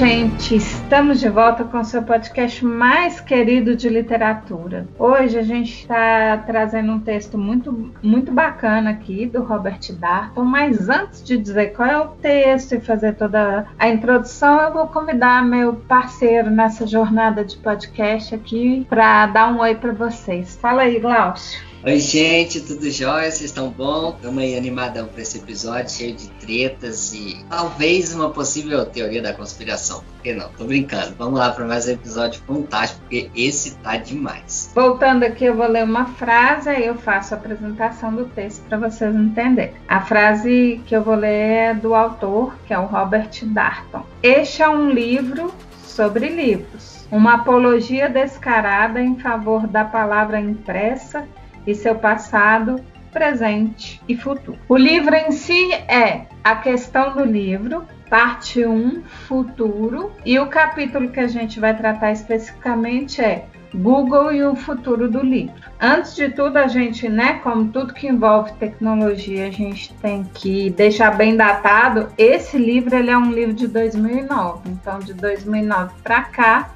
Gente, estamos de volta com o seu podcast mais querido de literatura. Hoje a gente está trazendo um texto muito, muito bacana aqui do Robert Darton, mas antes de dizer qual é o texto e fazer toda a introdução, eu vou convidar meu parceiro nessa jornada de podcast aqui para dar um oi para vocês. Fala aí, Glaucio. Oi, gente, tudo jóia? Vocês estão bom? Estamos aí animadão para esse episódio, cheio de tretas e talvez uma possível teoria da conspiração. Por que não? Tô brincando. Vamos lá para mais um episódio fantástico, porque esse tá demais. Voltando aqui, eu vou ler uma frase e eu faço a apresentação do texto para vocês entenderem. A frase que eu vou ler é do autor, que é o Robert Darton. Este é um livro sobre livros. Uma apologia descarada em favor da palavra impressa e seu passado, presente e futuro. O livro em si é a questão do livro, parte 1, futuro, e o capítulo que a gente vai tratar especificamente é Google e o futuro do livro. Antes de tudo, a gente, né, como tudo que envolve tecnologia, a gente tem que deixar bem datado. Esse livro ele é um livro de 2009, então de 2009 para cá,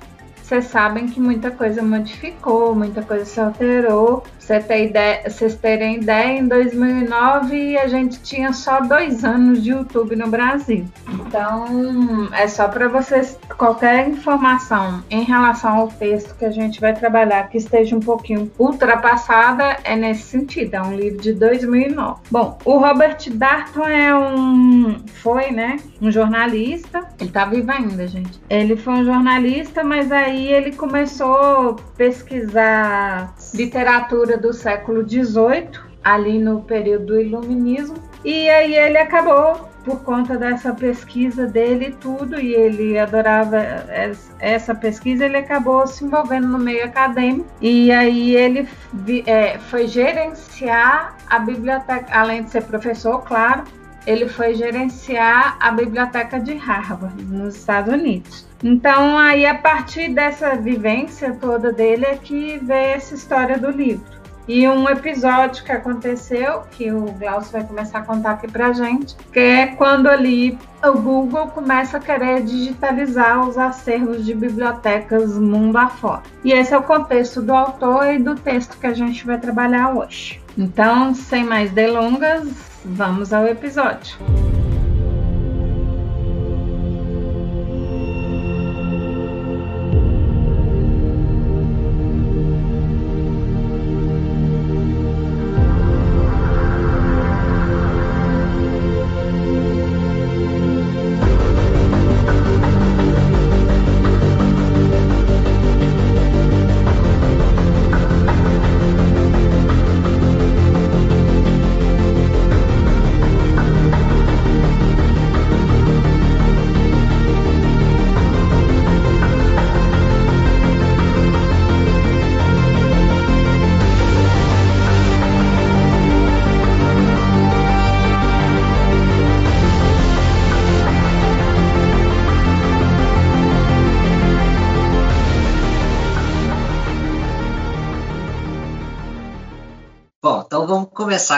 vocês sabem que muita coisa modificou, muita coisa se alterou. Ideia, vocês terem ideia, em 2009 a gente tinha só dois anos de YouTube no Brasil. Então, é só para vocês, qualquer informação em relação ao texto que a gente vai trabalhar que esteja um pouquinho ultrapassada, é nesse sentido. É um livro de 2009. Bom, o Robert Darton é um, foi, né, um jornalista. Ele tá vivo ainda, gente. Ele foi um jornalista, mas aí ele começou a pesquisar literatura do século XVIII, ali no período do Iluminismo, e aí ele acabou por conta dessa pesquisa dele e tudo, e ele adorava essa pesquisa, ele acabou se envolvendo no meio acadêmico, e aí ele é, foi gerenciar a biblioteca, além de ser professor, claro, ele foi gerenciar a biblioteca de Harvard, nos Estados Unidos. Então, aí, a partir dessa vivência toda dele, é que veio essa história do livro. E um episódio que aconteceu, que o Glaucio vai começar a contar aqui pra gente, que é quando ali o Google começa a querer digitalizar os acervos de bibliotecas mundo afora. E esse é o contexto do autor e do texto que a gente vai trabalhar hoje. Então, sem mais delongas, vamos ao episódio. começar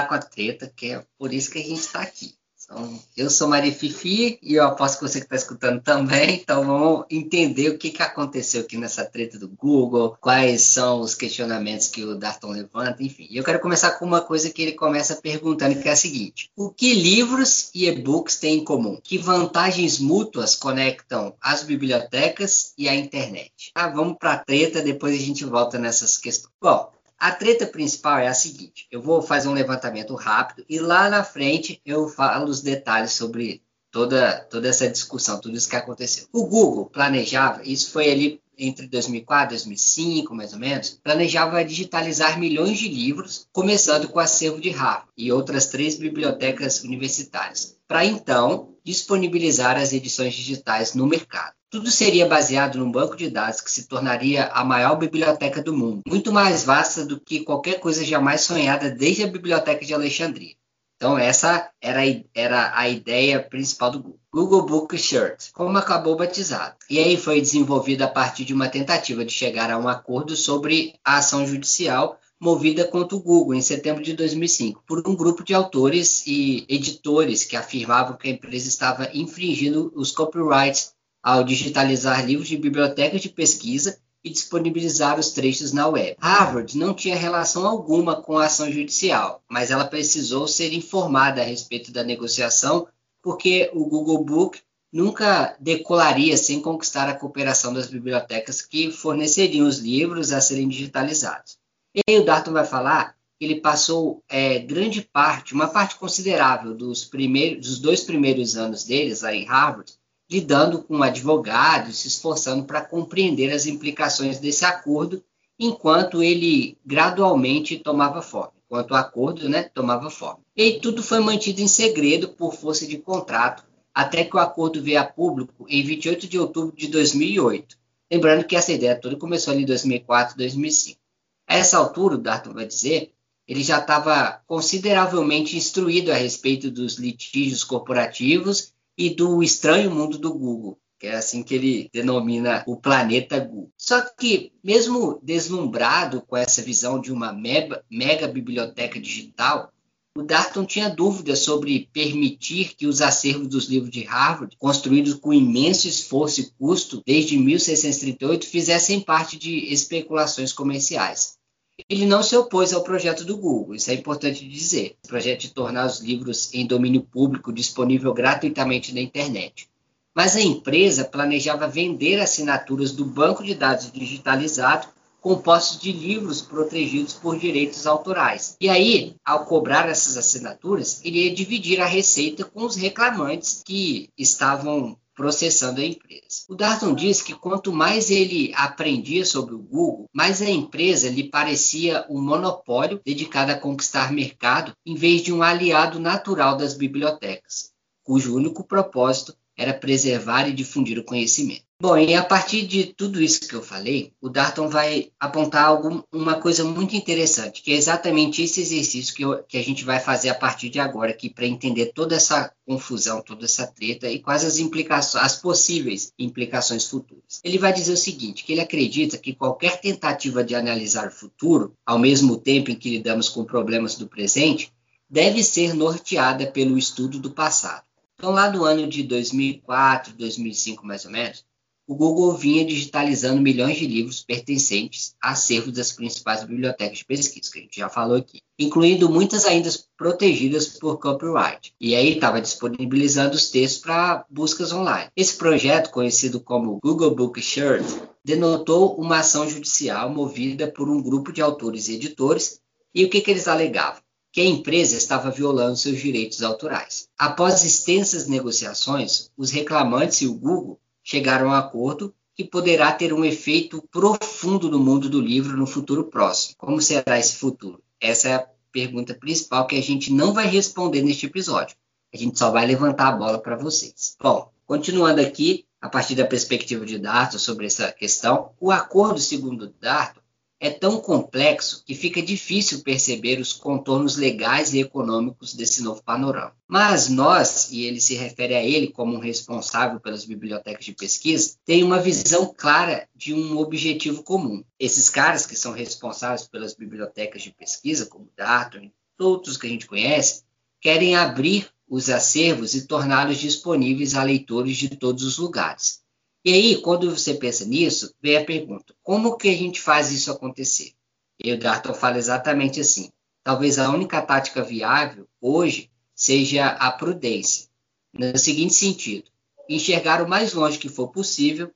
com a treta, que é por isso que a gente está aqui. Então, eu sou Maria Fifi e eu aposto que você que está escutando também. Então vamos entender o que, que aconteceu aqui nessa treta do Google, quais são os questionamentos que o Darton levanta, enfim. Eu quero começar com uma coisa que ele começa perguntando, que é a seguinte: o que livros e e-books têm em comum? Que vantagens mútuas conectam as bibliotecas e a internet? Ah, vamos para a treta, depois a gente volta nessas questões. Bom, a treta principal é a seguinte: eu vou fazer um levantamento rápido e lá na frente eu falo os detalhes sobre toda, toda essa discussão, tudo isso que aconteceu. O Google planejava, isso foi ali entre 2004 e 2005, mais ou menos, planejava digitalizar milhões de livros, começando com o acervo de Harvard e outras três bibliotecas universitárias, para então disponibilizar as edições digitais no mercado. Tudo seria baseado num banco de dados que se tornaria a maior biblioteca do mundo, muito mais vasta do que qualquer coisa jamais sonhada desde a Biblioteca de Alexandria. Então, essa era, era a ideia principal do Google. Google Book Shirt, como acabou batizado. E aí foi desenvolvido a partir de uma tentativa de chegar a um acordo sobre a ação judicial movida contra o Google em setembro de 2005 por um grupo de autores e editores que afirmavam que a empresa estava infringindo os copyrights ao digitalizar livros de bibliotecas de pesquisa e disponibilizar os trechos na web. Harvard não tinha relação alguma com a ação judicial, mas ela precisou ser informada a respeito da negociação porque o Google Book nunca decolaria sem conquistar a cooperação das bibliotecas que forneceriam os livros a serem digitalizados. E aí o Darton vai falar que ele passou é, grande parte, uma parte considerável dos, primeiros, dos dois primeiros anos deles aí em Harvard, lidando com advogados, se esforçando para compreender as implicações desse acordo, enquanto ele gradualmente tomava forma, enquanto o acordo né, tomava forma. E tudo foi mantido em segredo por força de contrato, até que o acordo veio a público em 28 de outubro de 2008. Lembrando que essa ideia toda começou ali em 2004, 2005. A essa altura, o Darton vai dizer, ele já estava consideravelmente instruído a respeito dos litígios corporativos e do estranho mundo do Google, que é assim que ele denomina o planeta Google. Só que, mesmo deslumbrado com essa visão de uma mega, mega biblioteca digital, o Darton tinha dúvidas sobre permitir que os acervos dos livros de Harvard, construídos com imenso esforço e custo desde 1638, fizessem parte de especulações comerciais. Ele não se opôs ao projeto do Google, isso é importante dizer. O projeto de tornar os livros em domínio público disponível gratuitamente na internet. Mas a empresa planejava vender assinaturas do banco de dados digitalizado compostos de livros protegidos por direitos autorais. E aí, ao cobrar essas assinaturas, ele ia dividir a receita com os reclamantes que estavam processando a empresa. O Darton diz que quanto mais ele aprendia sobre o Google, mais a empresa lhe parecia um monopólio dedicado a conquistar mercado, em vez de um aliado natural das bibliotecas, cujo único propósito era preservar e difundir o conhecimento. Bom, e a partir de tudo isso que eu falei, o Darton vai apontar algum, uma coisa muito interessante, que é exatamente esse exercício que, eu, que a gente vai fazer a partir de agora aqui para entender toda essa confusão, toda essa treta e quais as implicações, as possíveis implicações futuras. Ele vai dizer o seguinte, que ele acredita que qualquer tentativa de analisar o futuro, ao mesmo tempo em que lidamos com problemas do presente, deve ser norteada pelo estudo do passado. Então, lá do ano de 2004, 2005, mais ou menos, o Google vinha digitalizando milhões de livros pertencentes a acervos das principais bibliotecas de pesquisa, que a gente já falou aqui, incluindo muitas ainda protegidas por copyright. E aí estava disponibilizando os textos para buscas online. Esse projeto, conhecido como Google Book Shirt, denotou uma ação judicial movida por um grupo de autores e editores. E o que, que eles alegavam? que a empresa estava violando seus direitos autorais. Após extensas negociações, os reclamantes e o Google chegaram a um acordo que poderá ter um efeito profundo no mundo do livro no futuro próximo. Como será esse futuro? Essa é a pergunta principal que a gente não vai responder neste episódio. A gente só vai levantar a bola para vocês. Bom, continuando aqui, a partir da perspectiva de Darto sobre essa questão, o acordo segundo Darto é tão complexo que fica difícil perceber os contornos legais e econômicos desse novo panorama. Mas nós, e ele se refere a ele como um responsável pelas bibliotecas de pesquisa, tem uma visão clara de um objetivo comum. Esses caras que são responsáveis pelas bibliotecas de pesquisa, como Darton e outros que a gente conhece, querem abrir os acervos e torná-los disponíveis a leitores de todos os lugares. E aí, quando você pensa nisso, vem a pergunta: como que a gente faz isso acontecer? E o Darton fala exatamente assim: talvez a única tática viável hoje seja a prudência, no seguinte sentido: enxergar o mais longe que for possível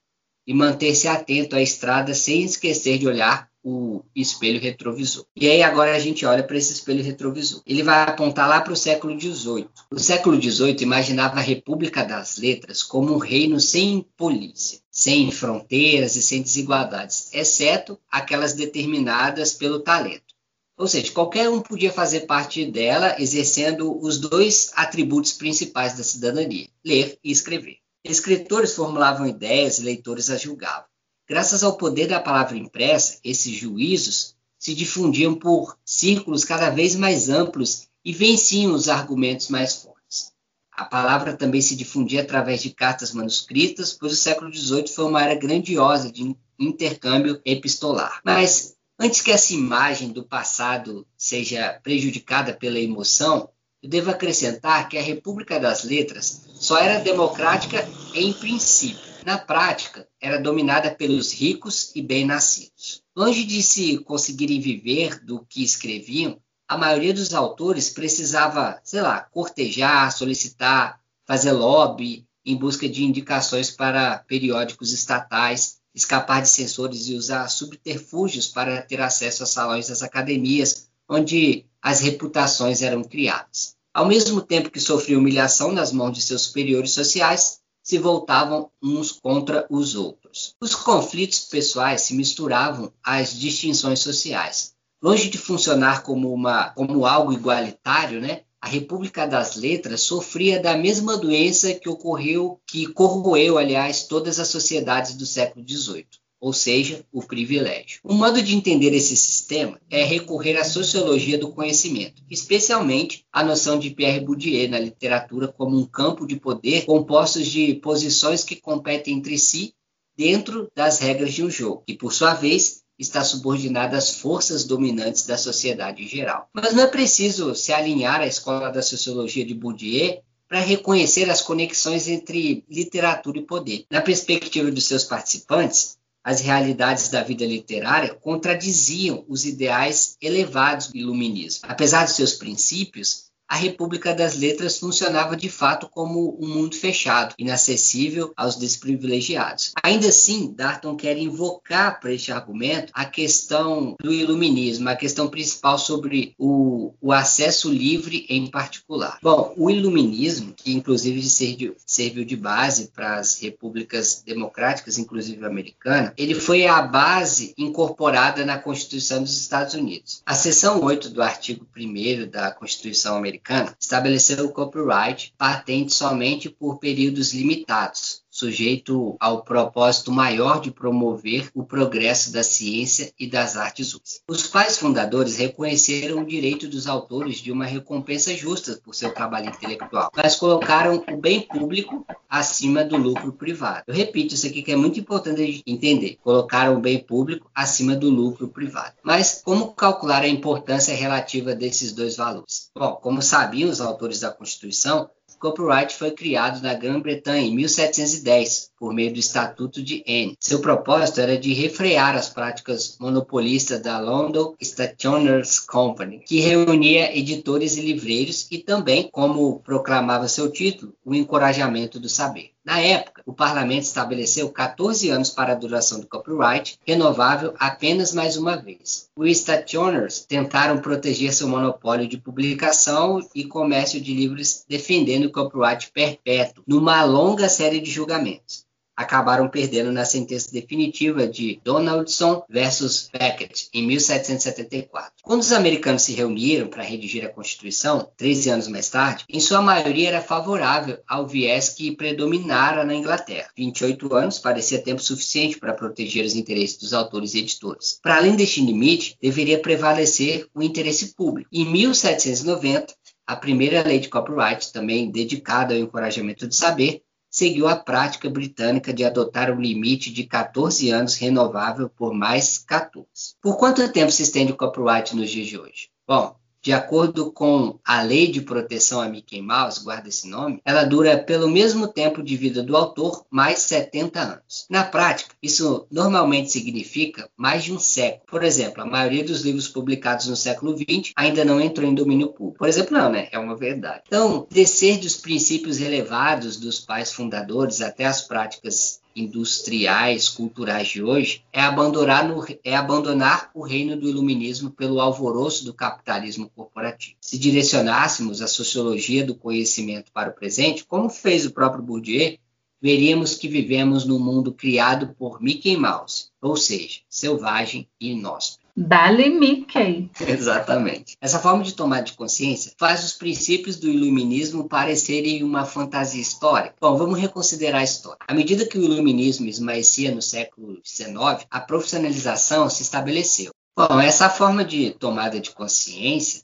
e manter-se atento à estrada sem esquecer de olhar o espelho retrovisor. E aí agora a gente olha para esse espelho retrovisor. Ele vai apontar lá para o século XVIII. O século XVIII imaginava a República das Letras como um reino sem polícia, sem fronteiras e sem desigualdades, exceto aquelas determinadas pelo talento. Ou seja, qualquer um podia fazer parte dela exercendo os dois atributos principais da cidadania: ler e escrever. Escritores formulavam ideias e leitores as julgavam. Graças ao poder da palavra impressa, esses juízos se difundiam por círculos cada vez mais amplos e venciam os argumentos mais fortes. A palavra também se difundia através de cartas manuscritas, pois o século XVIII foi uma era grandiosa de intercâmbio epistolar. Mas antes que essa imagem do passado seja prejudicada pela emoção, eu devo acrescentar que a República das Letras só era democrática em princípio. Na prática, era dominada pelos ricos e bem-nascidos. Longe de se conseguirem viver do que escreviam, a maioria dos autores precisava, sei lá, cortejar, solicitar, fazer lobby em busca de indicações para periódicos estatais, escapar de censores e usar subterfúgios para ter acesso a salões das academias, onde as reputações eram criadas. Ao mesmo tempo que sofriam humilhação nas mãos de seus superiores sociais, se voltavam uns contra os outros. Os conflitos pessoais se misturavam às distinções sociais. Longe de funcionar como, uma, como algo igualitário, né, a República das Letras sofria da mesma doença que ocorreu, que corroeu, aliás, todas as sociedades do século XVIII ou seja, o privilégio. Um modo de entender esse sistema é recorrer à sociologia do conhecimento, especialmente a noção de Pierre Bourdieu na literatura como um campo de poder composto de posições que competem entre si dentro das regras de um jogo, que por sua vez está subordinada às forças dominantes da sociedade em geral. Mas não é preciso se alinhar à escola da sociologia de Bourdieu para reconhecer as conexões entre literatura e poder. Na perspectiva dos seus participantes, as realidades da vida literária contradiziam os ideais elevados do iluminismo. Apesar de seus princípios, a República das Letras funcionava de fato como um mundo fechado, inacessível aos desprivilegiados. Ainda assim, Darton quer invocar para este argumento a questão do iluminismo, a questão principal sobre o, o acesso livre em particular. Bom, o iluminismo, que inclusive serviu, serviu de base para as repúblicas democráticas, inclusive americana, ele foi a base incorporada na Constituição dos Estados Unidos. A seção 8 do artigo 1 da Constituição americana americana estabeleceu o copyright patente somente por períodos limitados, sujeito ao propósito maior de promover o progresso da ciência e das artes úteis. Os pais fundadores reconheceram o direito dos autores de uma recompensa justa por seu trabalho intelectual, mas colocaram o bem público acima do lucro privado. Eu repito isso aqui que é muito importante entender. Colocaram o bem público acima do lucro privado. Mas como calcular a importância relativa desses dois valores? Bom, como sabiam os autores da Constituição, copyright foi criado na Grã-Bretanha em 1710, por meio do Estatuto de N. Seu propósito era de refrear as práticas monopolistas da London Stationers Company, que reunia editores e livreiros e também, como proclamava seu título, o encorajamento do saber. Na época, o parlamento estabeleceu 14 anos para a duração do copyright, renovável apenas mais uma vez. Os stationers tentaram proteger seu monopólio de publicação e comércio de livros defendendo o copyright perpétuo numa longa série de julgamentos acabaram perdendo na sentença definitiva de Donaldson versus Beckett, em 1774. Quando os americanos se reuniram para redigir a Constituição, 13 anos mais tarde, em sua maioria era favorável ao viés que predominara na Inglaterra. 28 anos parecia tempo suficiente para proteger os interesses dos autores e editores. Para além deste limite, deveria prevalecer o interesse público. Em 1790, a primeira lei de copyright, também dedicada ao encorajamento do saber, seguiu a prática britânica de adotar um limite de 14 anos renovável por mais 14. Por quanto tempo se estende o copyright nos dias de hoje? Bom, de acordo com a Lei de Proteção a Mickey Mouse, guarda esse nome, ela dura pelo mesmo tempo de vida do autor, mais 70 anos. Na prática, isso normalmente significa mais de um século. Por exemplo, a maioria dos livros publicados no século XX ainda não entrou em domínio público. Por exemplo, não, né? É uma verdade. Então, descer dos princípios elevados dos pais fundadores até as práticas industriais, culturais de hoje, é abandonar, no, é abandonar o reino do iluminismo pelo alvoroço do capitalismo corporativo. Se direcionássemos a sociologia do conhecimento para o presente, como fez o próprio Bourdieu, veríamos que vivemos num mundo criado por Mickey Mouse, ou seja, selvagem e inóspito. Dali Mickey. Exatamente. Essa forma de tomar de consciência faz os princípios do iluminismo parecerem uma fantasia histórica. Bom, vamos reconsiderar a história. À medida que o iluminismo esmaecia no século XIX, a profissionalização se estabeleceu. Bom, essa forma de tomada de consciência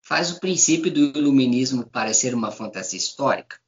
faz o princípio do iluminismo parecer uma fantasia histórica.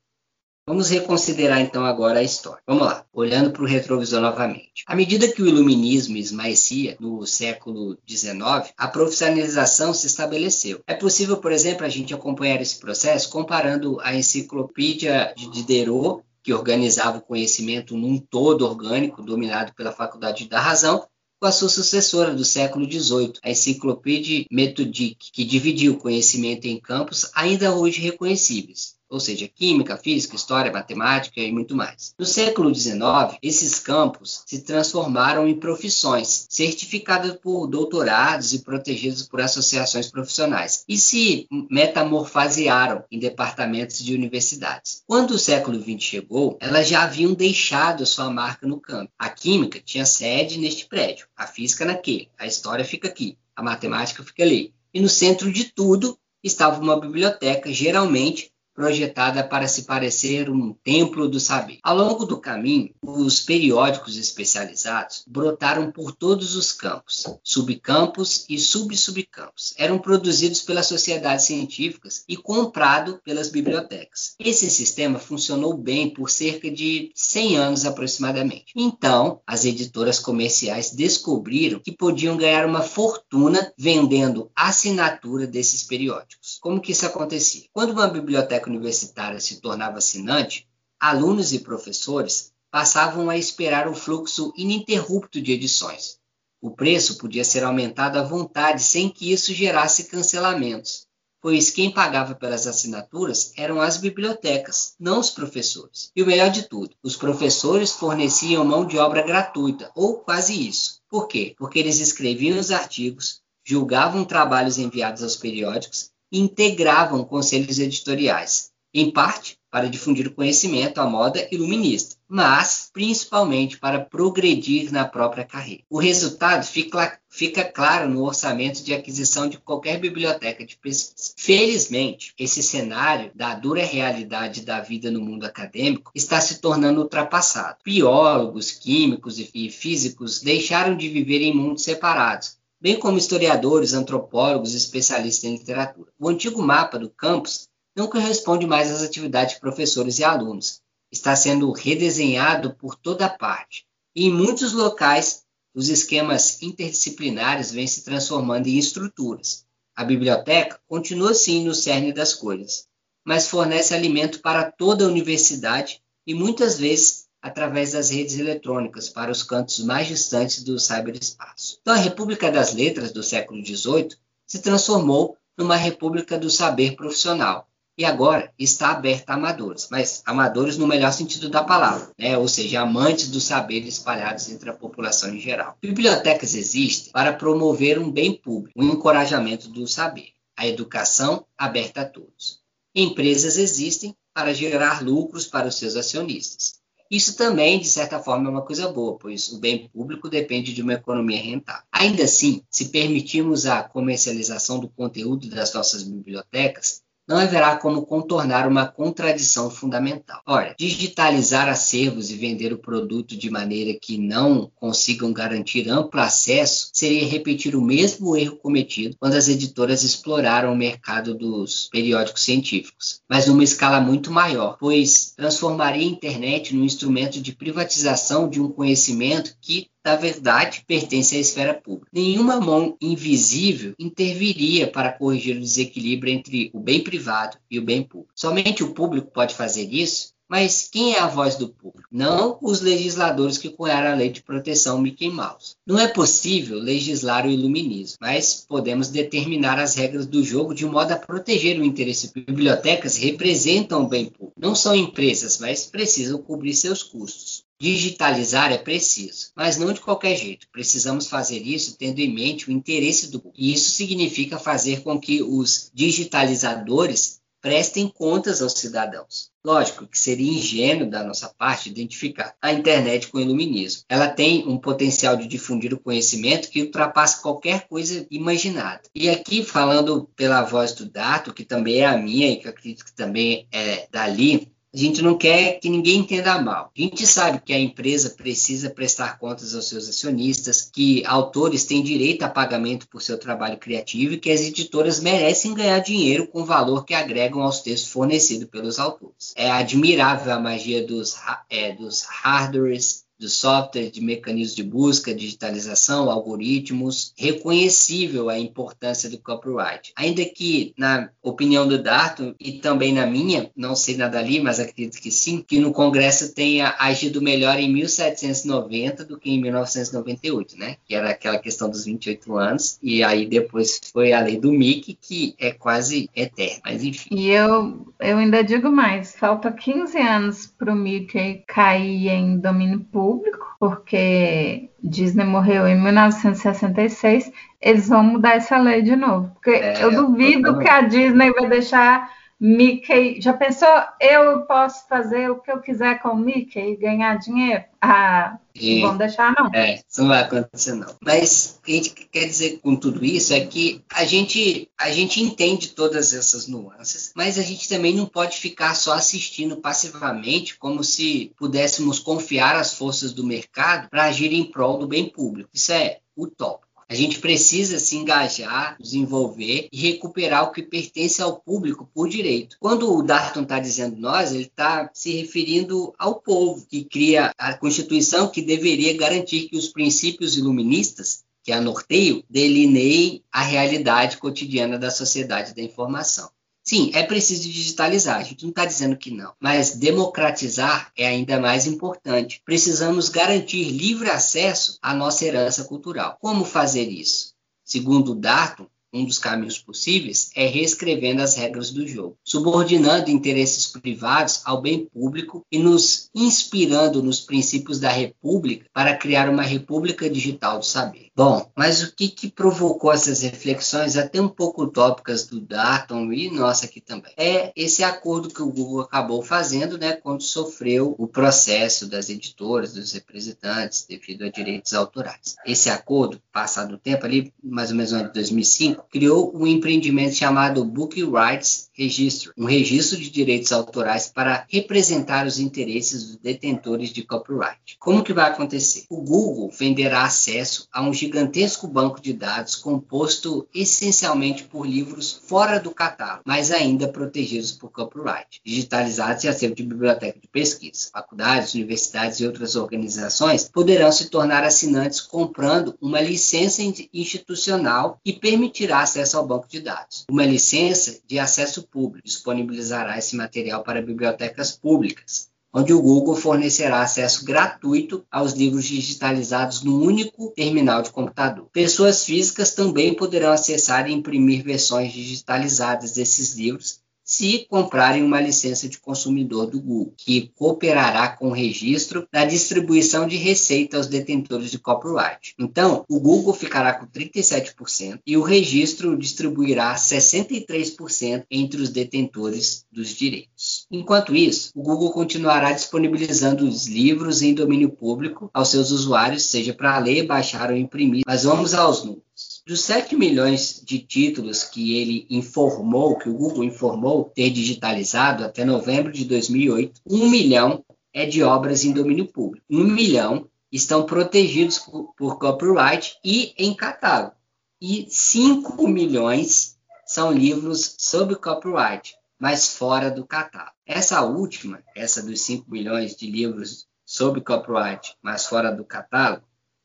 Vamos reconsiderar então agora a história. Vamos lá, olhando para o retrovisor novamente. À medida que o iluminismo esmaecia no século XIX, a profissionalização se estabeleceu. É possível, por exemplo, a gente acompanhar esse processo comparando a enciclopédia de Diderot, que organizava o conhecimento num todo orgânico, dominado pela Faculdade da Razão, com a sua sucessora do século XVIII, a Enciclopédia Méthodique, que dividiu o conhecimento em campos ainda hoje reconhecíveis ou seja, química, física, história, matemática e muito mais. No século XIX, esses campos se transformaram em profissões, certificadas por doutorados e protegidas por associações profissionais, e se metamorfosearam em departamentos de universidades. Quando o século XX chegou, elas já haviam deixado sua marca no campo. A química tinha sede neste prédio, a física naquele, a história fica aqui, a matemática fica ali. E no centro de tudo estava uma biblioteca, geralmente projetada para se parecer um templo do saber. Ao longo do caminho, os periódicos especializados brotaram por todos os campos, subcampos e sub-subcampos. Eram produzidos pelas sociedades científicas e comprados pelas bibliotecas. Esse sistema funcionou bem por cerca de 100 anos aproximadamente. Então, as editoras comerciais descobriram que podiam ganhar uma fortuna vendendo assinatura desses periódicos. Como que isso acontecia? Quando uma biblioteca biblioteca universitária se tornava assinante, alunos e professores passavam a esperar o fluxo ininterrupto de edições. O preço podia ser aumentado à vontade sem que isso gerasse cancelamentos, pois quem pagava pelas assinaturas eram as bibliotecas, não os professores. E o melhor de tudo, os professores forneciam mão de obra gratuita, ou quase isso. Por quê? Porque eles escreviam os artigos, julgavam trabalhos enviados aos periódicos integravam conselhos editoriais, em parte para difundir o conhecimento à moda iluminista, mas principalmente para progredir na própria carreira. O resultado fica, fica claro no orçamento de aquisição de qualquer biblioteca de pesquisa. Felizmente, esse cenário da dura realidade da vida no mundo acadêmico está se tornando ultrapassado. Biólogos, químicos e físicos deixaram de viver em mundos separados bem como historiadores, antropólogos e especialistas em literatura. O antigo mapa do campus não corresponde mais às atividades de professores e alunos. Está sendo redesenhado por toda parte. E em muitos locais, os esquemas interdisciplinares vêm se transformando em estruturas. A biblioteca continua sim no cerne das coisas, mas fornece alimento para toda a universidade e muitas vezes através das redes eletrônicas para os cantos mais distantes do cyberespaço. Então, a República das Letras do século XVIII se transformou numa república do saber profissional e agora está aberta a amadores, mas amadores no melhor sentido da palavra, né? ou seja, amantes do saber espalhados entre a população em geral. Bibliotecas existem para promover um bem público, um encorajamento do saber, a educação aberta a todos. Empresas existem para gerar lucros para os seus acionistas. Isso também, de certa forma, é uma coisa boa, pois o bem público depende de uma economia rentável. Ainda assim, se permitirmos a comercialização do conteúdo das nossas bibliotecas, não haverá como contornar uma contradição fundamental. Ora, digitalizar acervos e vender o produto de maneira que não consigam garantir amplo acesso seria repetir o mesmo erro cometido quando as editoras exploraram o mercado dos periódicos científicos, mas numa escala muito maior, pois transformaria a internet num instrumento de privatização de um conhecimento que da verdade, pertence à esfera pública. Nenhuma mão invisível interviria para corrigir o desequilíbrio entre o bem privado e o bem público. Somente o público pode fazer isso, mas quem é a voz do público? Não os legisladores que cunharam a lei de proteção Mickey Mouse. Não é possível legislar o iluminismo, mas podemos determinar as regras do jogo de modo a proteger o interesse público. Bibliotecas representam o bem público. Não são empresas, mas precisam cobrir seus custos. Digitalizar é preciso, mas não de qualquer jeito. Precisamos fazer isso tendo em mente o interesse do público. E isso significa fazer com que os digitalizadores prestem contas aos cidadãos. Lógico que seria ingênuo da nossa parte identificar a internet com o iluminismo. Ela tem um potencial de difundir o conhecimento que ultrapassa qualquer coisa imaginada. E aqui, falando pela voz do Dato, que também é a minha e que acredito que também é dali, A gente não quer que ninguém entenda mal. A gente sabe que a empresa precisa prestar contas aos seus acionistas, que autores têm direito a pagamento por seu trabalho criativo e que as editoras merecem ganhar dinheiro com o valor que agregam aos textos fornecidos pelos autores. É admirável a magia dos, é, dos hardwares do software, de mecanismos de busca, digitalização, algoritmos, reconhecível a importância do copyright. Ainda que, na opinião do Darton e também na minha, não sei nada ali, mas acredito que sim, que no Congresso tenha agido melhor em 1790 do que em 1998, né? Que era aquela questão dos 28 anos, e aí depois foi a lei do MIC, que é quase eterna, mas enfim. E eu, eu ainda digo mais, falta 15 anos para o Mickey cair em domínio público público, porque Disney morreu em 1966, eles vão mudar essa lei de novo. Porque é, eu duvido que a Disney vai deixar Mickey. Já pensou? Eu posso fazer o que eu quiser com o Mickey e ganhar dinheiro? Ah, e, não vão deixar, não. É, isso não vai acontecer, não. Mas o que a gente quer dizer com tudo isso é que a gente, a gente entende todas essas nuances, mas a gente também não pode ficar só assistindo passivamente, como se pudéssemos confiar as forças do mercado para agir em prol do bem público. Isso é utópico. A gente precisa se engajar, desenvolver e recuperar o que pertence ao público por direito. Quando o Darton está dizendo nós, ele está se referindo ao povo que cria a Constituição que deveria garantir que os princípios iluministas que a norteio delineiem a realidade cotidiana da sociedade da informação. Sim, é preciso digitalizar, a gente não está dizendo que não, mas democratizar é ainda mais importante. Precisamos garantir livre acesso à nossa herança cultural. Como fazer isso? Segundo Darton, um dos caminhos possíveis é reescrevendo as regras do jogo, subordinando interesses privados ao bem público e nos inspirando nos princípios da República para criar uma República Digital do Saber. Bom, mas o que, que provocou essas reflexões, até um pouco utópicas do Darton e nossa aqui também? É esse acordo que o Google acabou fazendo né, quando sofreu o processo das editoras, dos representantes, devido a direitos autorais. Esse acordo, passado o tempo ali, mais ou menos no ano de 2005, criou um empreendimento chamado Book Rights Registry, um registro de direitos autorais para representar os interesses dos detentores de copyright. Como que vai acontecer? O Google venderá acesso a um gigantesco banco de dados composto essencialmente por livros fora do catálogo, mas ainda protegidos por copyright, digitalizados e acervo de biblioteca de pesquisa. Faculdades, universidades e outras organizações poderão se tornar assinantes comprando uma licença institucional que permitirá acesso ao banco de dados. Uma licença de acesso público disponibilizará esse material para bibliotecas públicas, onde o Google fornecerá acesso gratuito aos livros digitalizados no único terminal de computador. Pessoas físicas também poderão acessar e imprimir versões digitalizadas desses livros se comprarem uma licença de consumidor do Google, que cooperará com o registro da distribuição de receita aos detentores de copyright. Então, o Google ficará com 37% e o registro distribuirá 63% entre os detentores dos direitos. Enquanto isso, o Google continuará disponibilizando os livros em domínio público aos seus usuários, seja para ler, baixar ou imprimir. Mas vamos aos números. Dos 7 milhões de títulos que ele informou, que o Google informou ter digitalizado até novembro de 2008, 1 milhão é de obras em domínio público. 1 milhão estão protegidos por, por copyright e em catálogo. E 5 milhões são livros sob copyright, mas fora do catálogo. Essa última, essa dos 5 milhões de livros sob copyright, mas fora do catálogo,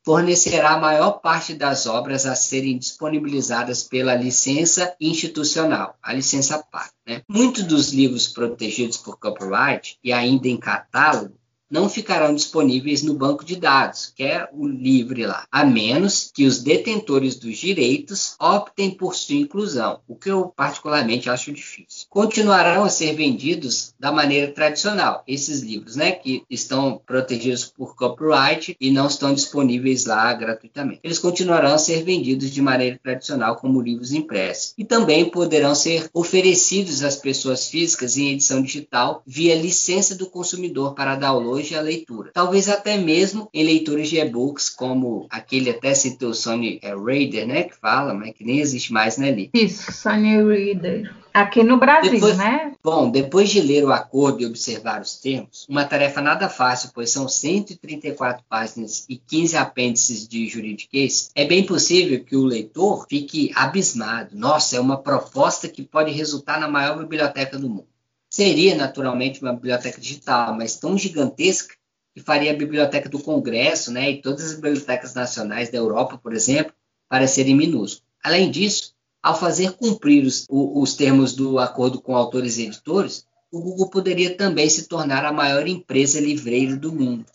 fornecerá a maior parte das obras a serem disponibilizadas pela licença institucional, a licença PAC. Né? Muitos dos livros protegidos por copyright e ainda em catálogo não ficarão disponíveis no banco de dados, que é o livre lá, a menos que os detentores dos direitos optem por sua inclusão, o que eu particularmente acho difícil. Continuarão a ser vendidos da maneira tradicional, esses livros, né, que estão protegidos por copyright e não estão disponíveis lá gratuitamente. Eles continuarão a ser vendidos de maneira tradicional como livros impressos e também poderão ser oferecidos às pessoas físicas em edição digital via licença do consumidor para download hoje a leitura. Talvez até mesmo em leitores de e-books, como aquele até citou Sony é, Reader, né? Que fala, mas que nem existe mais, né, Li? Isso, Sony Reader. Aqui no Brasil, depois, né? Bom, depois de ler o acordo e observar os termos, uma tarefa nada fácil, pois são 134 páginas e 15 apêndices de juridiquês, é bem possível que o leitor fique abismado. Nossa, é uma proposta que pode resultar na maior biblioteca do mundo. Seria, naturalmente, uma biblioteca digital, mas tão gigantesca que faria a biblioteca do Congresso né, e todas as bibliotecas nacionais da Europa, por exemplo, parecerem minúsculas. Além disso, ao fazer cumprir os, os termos do acordo com autores e editores, o Google poderia também se tornar a maior empresa livreira do mundo.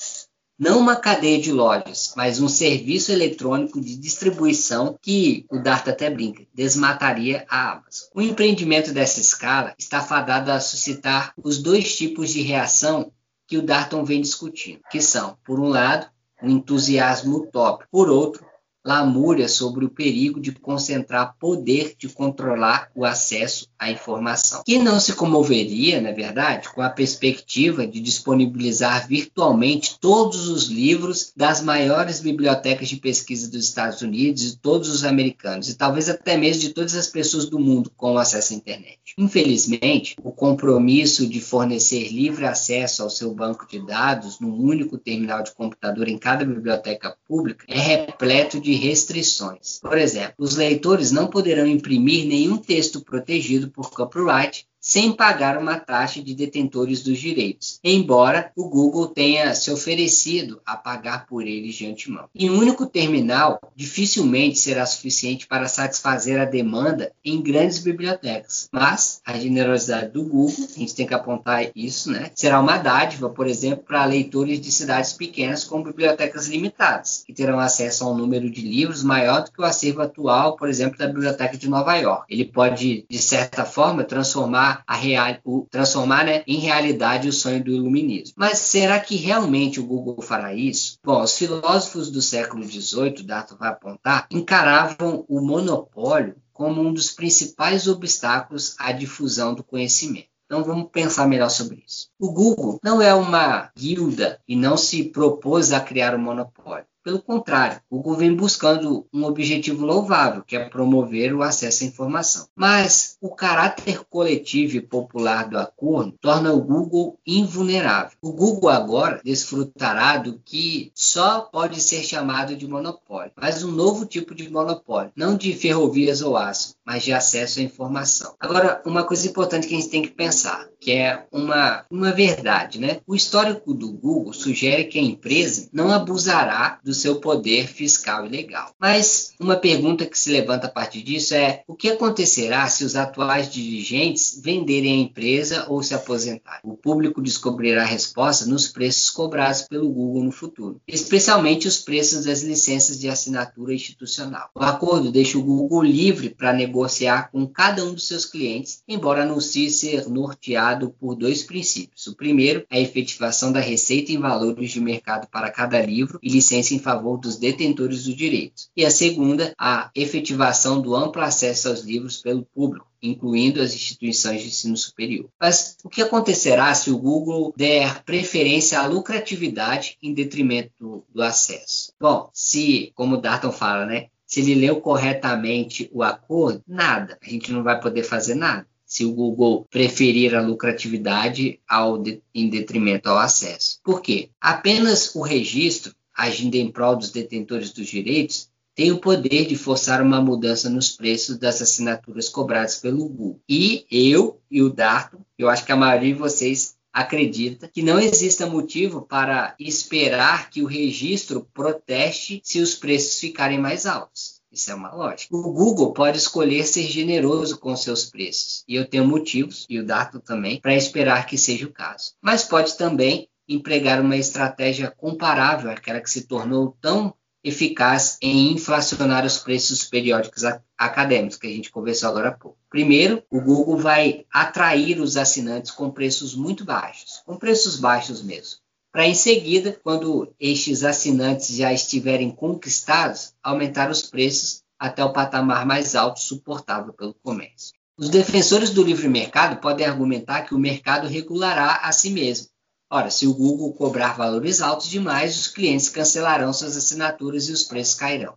Não uma cadeia de lojas, mas um serviço eletrônico de distribuição que, o Dart até brinca, desmataria a Amazon. O empreendimento dessa escala está fadado a suscitar os dois tipos de reação que o Darton vem discutindo, que são, por um lado, o entusiasmo utópico, por outro, lamúria sobre o perigo de concentrar poder de controlar o acesso à informação. Que não se comoveria, na verdade, com a perspectiva de disponibilizar virtualmente todos os livros das maiores bibliotecas de pesquisa dos Estados Unidos e todos os americanos, e talvez até mesmo de todas as pessoas do mundo com acesso à internet. Infelizmente, o compromisso de fornecer livre acesso ao seu banco de dados num único terminal de computador em cada biblioteca pública é repleto de restrições. Por exemplo, os leitores não poderão imprimir nenhum texto protegido por copyright sem pagar uma taxa de detentores dos direitos, embora o Google tenha se oferecido a pagar por eles de antemão. E um único terminal dificilmente será suficiente para satisfazer a demanda em grandes bibliotecas, mas a generosidade do Google, a gente tem que apontar isso, né? Será uma dádiva, por exemplo, para leitores de cidades pequenas com bibliotecas limitadas, que terão acesso a um número de livros maior do que o acervo atual, por exemplo, da Biblioteca de Nova York. Ele pode, de certa forma, transformar a real, o, transformar né, em realidade o sonho do iluminismo. Mas será que realmente o Google fará isso? Bom, os filósofos do século XVIII, Dato vai apontar, encaravam o monopólio como um dos principais obstáculos à difusão do conhecimento. Então vamos pensar melhor sobre isso. O Google não é uma guilda e não se propôs a criar um monopólio. Pelo contrário, o vem buscando um objetivo louvável, que é promover o acesso à informação. Mas o caráter coletivo e popular do acordo torna o Google invulnerável. O Google agora desfrutará do que só pode ser chamado de monopólio, mas um novo tipo de monopólio, não de ferrovias ou aço, mas de acesso à informação. Agora, uma coisa importante que a gente tem que pensar, que é uma, uma verdade, né? O histórico do Google sugere que a empresa não abusará do seu poder fiscal e legal. Mas uma pergunta que se levanta a partir disso é: o que acontecerá se os atuais dirigentes venderem a empresa ou se aposentarem? O público descobrirá a resposta nos preços cobrados pelo Google no futuro, especialmente os preços das licenças de assinatura institucional. O acordo deixa o Google livre para negociar com cada um dos seus clientes, embora anuncie ser norteado por dois princípios. O primeiro, a efetivação da receita em valores de mercado para cada livro e licença em favor dos detentores do direito. E a segunda, a efetivação do amplo acesso aos livros pelo público, incluindo as instituições de ensino superior. Mas o que acontecerá se o Google der preferência à lucratividade em detrimento do, do acesso? Bom, se, como o Darton fala, né, se ele leu corretamente o acordo, nada, a gente não vai poder fazer nada se o Google preferir a lucratividade ao de, em detrimento ao acesso. Por quê? Apenas o registro agindo em prol dos detentores dos direitos, tem o poder de forçar uma mudança nos preços das assinaturas cobradas pelo Google. E eu e o Darton, eu acho que a maioria de vocês acredita que não exista motivo para esperar que o registro proteste se os preços ficarem mais altos. Isso é uma lógica. O Google pode escolher ser generoso com seus preços, e eu tenho motivos, e o Darton também, para esperar que seja o caso. Mas pode também empregar uma estratégia comparável àquela que se tornou tão eficaz em inflacionar os preços periódicos acadêmicos, que a gente conversou agora há pouco. Primeiro, o Google vai atrair os assinantes com preços muito baixos, com preços baixos mesmo, para em seguida, quando estes assinantes já estiverem conquistados, aumentar os preços até o patamar mais alto suportável pelo comércio. Os defensores do livre mercado podem argumentar que o mercado regulará a si mesmo, Ora, se o Google cobrar valores altos demais, os clientes cancelarão suas assinaturas e os preços cairão.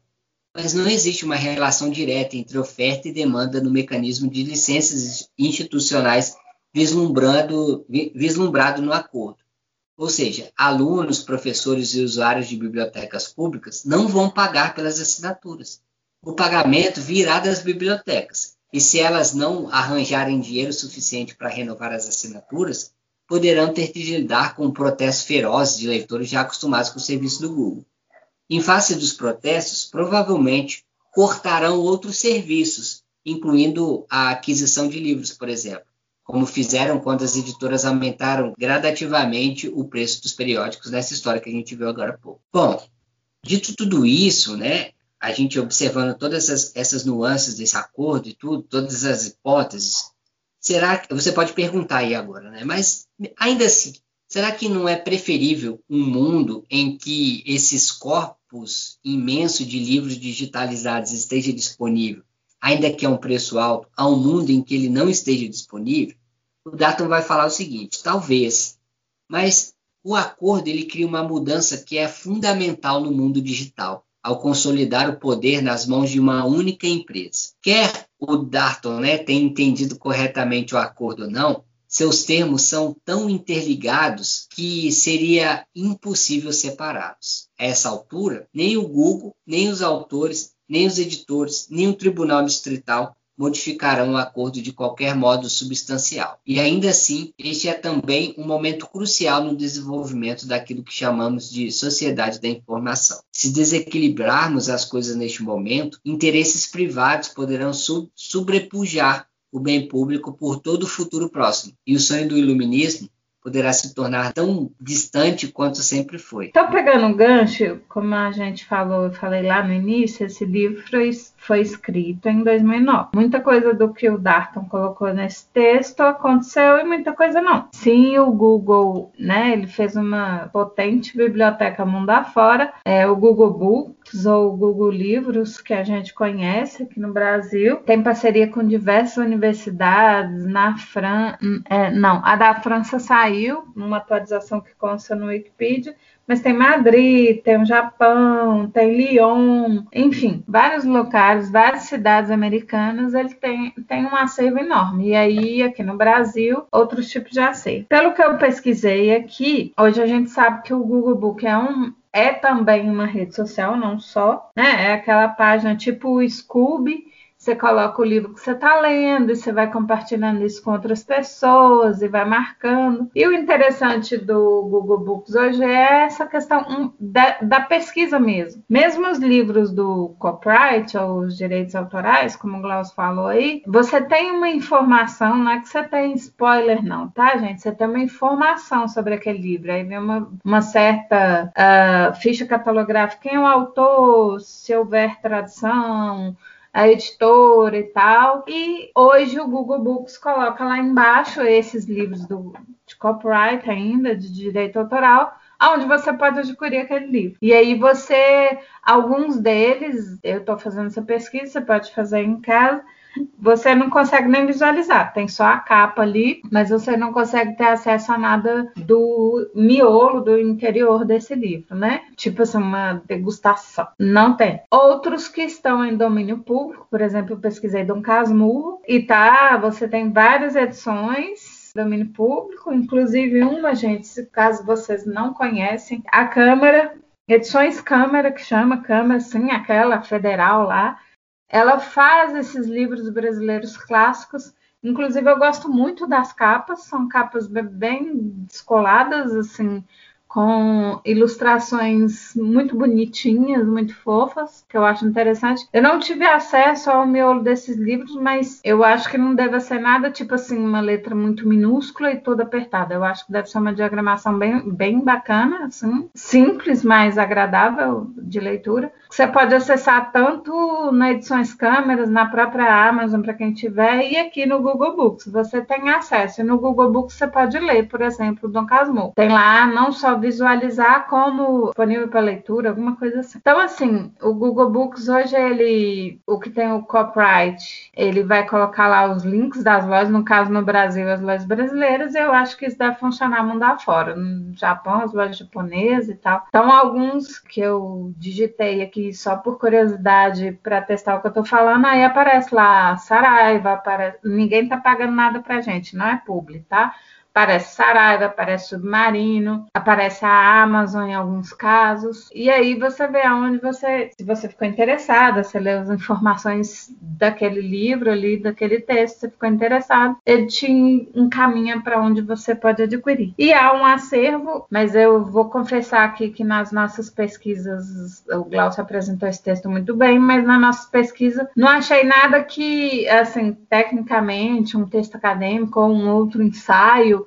Mas não existe uma relação direta entre oferta e demanda no mecanismo de licenças institucionais vislumbrado, vislumbrado no acordo. Ou seja, alunos, professores e usuários de bibliotecas públicas não vão pagar pelas assinaturas. O pagamento virá das bibliotecas. E se elas não arranjarem dinheiro suficiente para renovar as assinaturas, poderão ter de lidar com um protesto feroz de leitores já acostumados com o serviço do Google. Em face dos protestos, provavelmente cortarão outros serviços, incluindo a aquisição de livros, por exemplo como fizeram quando as editoras aumentaram gradativamente o preço dos periódicos nessa história que a gente viu agora há pouco. Bom, dito tudo isso, né, a gente observando todas essas, essas nuances desse acordo e tudo, todas as hipóteses, será que você pode perguntar aí agora, né? Mas ainda assim, será que não é preferível um mundo em que esses corpos imensos de livros digitalizados esteja disponível ainda que a um preço alto, a um mundo em que ele não esteja disponível, o Darton vai falar o seguinte: talvez, mas o acordo ele cria uma mudança que é fundamental no mundo digital, ao consolidar o poder nas mãos de uma única empresa. Quer o Darton né, tenha entendido corretamente o acordo ou não, seus termos são tão interligados que seria impossível separá-los. A essa altura, nem o Google, nem os autores, nem os editores, nem o Tribunal Distrital modificarão o acordo de qualquer modo substancial. E ainda assim, este é também um momento crucial no desenvolvimento daquilo que chamamos de sociedade da informação. Se desequilibrarmos as coisas neste momento, interesses privados poderão sub sobrepujar o bem público por todo o futuro próximo. E o sonho do iluminismo poderá se tornar tão distante quanto sempre foi. Então, pegando um gancho, como a gente falou, eu falei lá no início, esse livro foi escrito em 2009. Muita coisa do que o Darton colocou nesse texto aconteceu e muita coisa não. Sim, o Google, né, ele fez uma potente biblioteca mundo afora, é o Google Books ou o Google Livros, que a gente conhece aqui no Brasil. Tem parceria com diversas universidades na França, é, não, a da França saiu, numa atualização que consta no Wikipedia, mas tem Madrid, tem o Japão, tem Lyon, enfim, vários locais, várias cidades americanas, ele tem, tem um acervo enorme. E aí, aqui no Brasil, outros tipos de acervo. Pelo que eu pesquisei aqui, hoje a gente sabe que o Google Book é um, é também uma rede social, não só, né? É aquela página tipo o Scooby, você coloca o livro que você está lendo e você vai compartilhando isso com outras pessoas e vai marcando. E o interessante do Google Books hoje é essa questão um, da, da, pesquisa mesmo. Mesmo os livros do copyright ou os direitos autorais, como o Klaus falou aí, você tem uma informação, não é que você tem spoiler não, tá, gente? Você tem uma informação sobre aquele livro. Aí vem uma, uma certa uh, ficha catalográfica, quem é o autor, se houver tradução, a editora e tal. E hoje o Google Books coloca lá embaixo esses livros do, de copyright ainda, de direito autoral, onde você pode adquirir aquele livro. E aí você, alguns deles, eu estou fazendo essa pesquisa, você pode fazer em casa, você não consegue nem visualizar, tem só a capa ali, mas você não consegue ter acesso a nada do miolo, do interior desse livro, né? Tipo assim, uma degustação. Não tem. Outros que estão em domínio público, por exemplo, eu pesquisei Dom Casmurro, e tá, você tem várias edições domínio público, inclusive uma, gente, caso vocês não conhecem, a Câmara, Edições Câmara, que chama Câmara, sim, aquela federal lá, ela faz esses livros brasileiros clássicos. Inclusive, eu gosto muito das capas, são capas bem descoladas, assim, com ilustrações muito bonitinhas, muito fofas, que eu acho interessante. Eu não tive acesso ao miolo desses livros, mas eu acho que não deve ser nada tipo assim, uma letra muito minúscula e toda apertada. Eu acho que deve ser uma diagramação bem, bem bacana, assim, simples, mas agradável de leitura. Você pode acessar tanto na Edições Câmeras, na própria Amazon, para quem tiver, e aqui no Google Books. Você tem acesso. E no Google Books você pode ler, por exemplo, Dom Casmurro. Tem lá não só visualizar como disponível para leitura, alguma coisa assim. Então, assim, o Google Books hoje, ele, o que tem o copyright, ele vai colocar lá os links das lojas, no caso no Brasil, as lojas brasileiras, eu acho que isso deve funcionar mundo afora. No Japão, as lojas japonesas e tal. Então, alguns que eu digitei aqui só por curiosidade para testar o que eu tô falando, aí aparece lá Saraiva, aparece... ninguém tá pagando nada pra gente, não é publi, tá? Aparece Saraiva, aparece Submarino, aparece a Amazon em alguns casos. E aí você vê aonde você, se você ficou interessada, você lê as informações daquele livro ali, daquele texto, você ficou interessado, ele te encaminha para onde você pode adquirir. E há um acervo, mas eu vou confessar aqui que nas nossas pesquisas, o Glaucio apresentou esse texto muito bem, mas na nossa pesquisa não achei nada que, assim, tecnicamente, um texto acadêmico ou um outro ensaio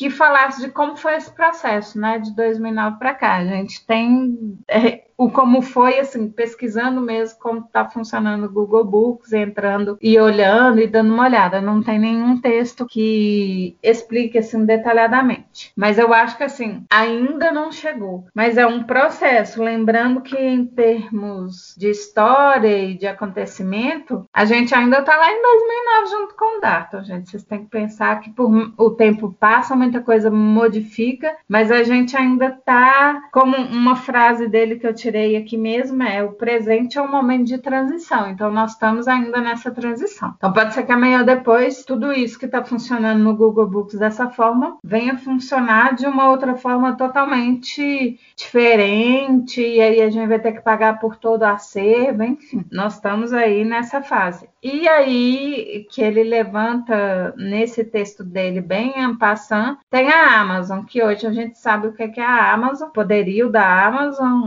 que falasse de como foi esse processo, né, de 2009 para cá. A gente tem é, o como foi, assim, pesquisando mesmo como está funcionando o Google Books, entrando e olhando e dando uma olhada. Não tem nenhum texto que explique assim detalhadamente. Mas eu acho que assim, ainda não chegou. Mas é um processo. Lembrando que em termos de história e de acontecimento, a gente ainda está lá em 2009 junto com o Darton, gente. Vocês têm que pensar que por o tempo passa, muita coisa modifica, mas a gente ainda está como uma frase dele que eu tirei aqui mesmo é o presente é um momento de transição. Então, nós estamos ainda nessa transição. Então, pode ser que amanhã ou depois, tudo isso que está funcionando no Google Books dessa forma venha funcionar de uma outra forma totalmente diferente. E aí a gente vai ter que pagar por todo o acervo. Enfim, nós estamos aí nessa fase. E aí que ele levanta nesse texto dele, bem ampassando, tem a Amazon, que hoje a gente sabe o que é a Amazon, poderio da Amazon,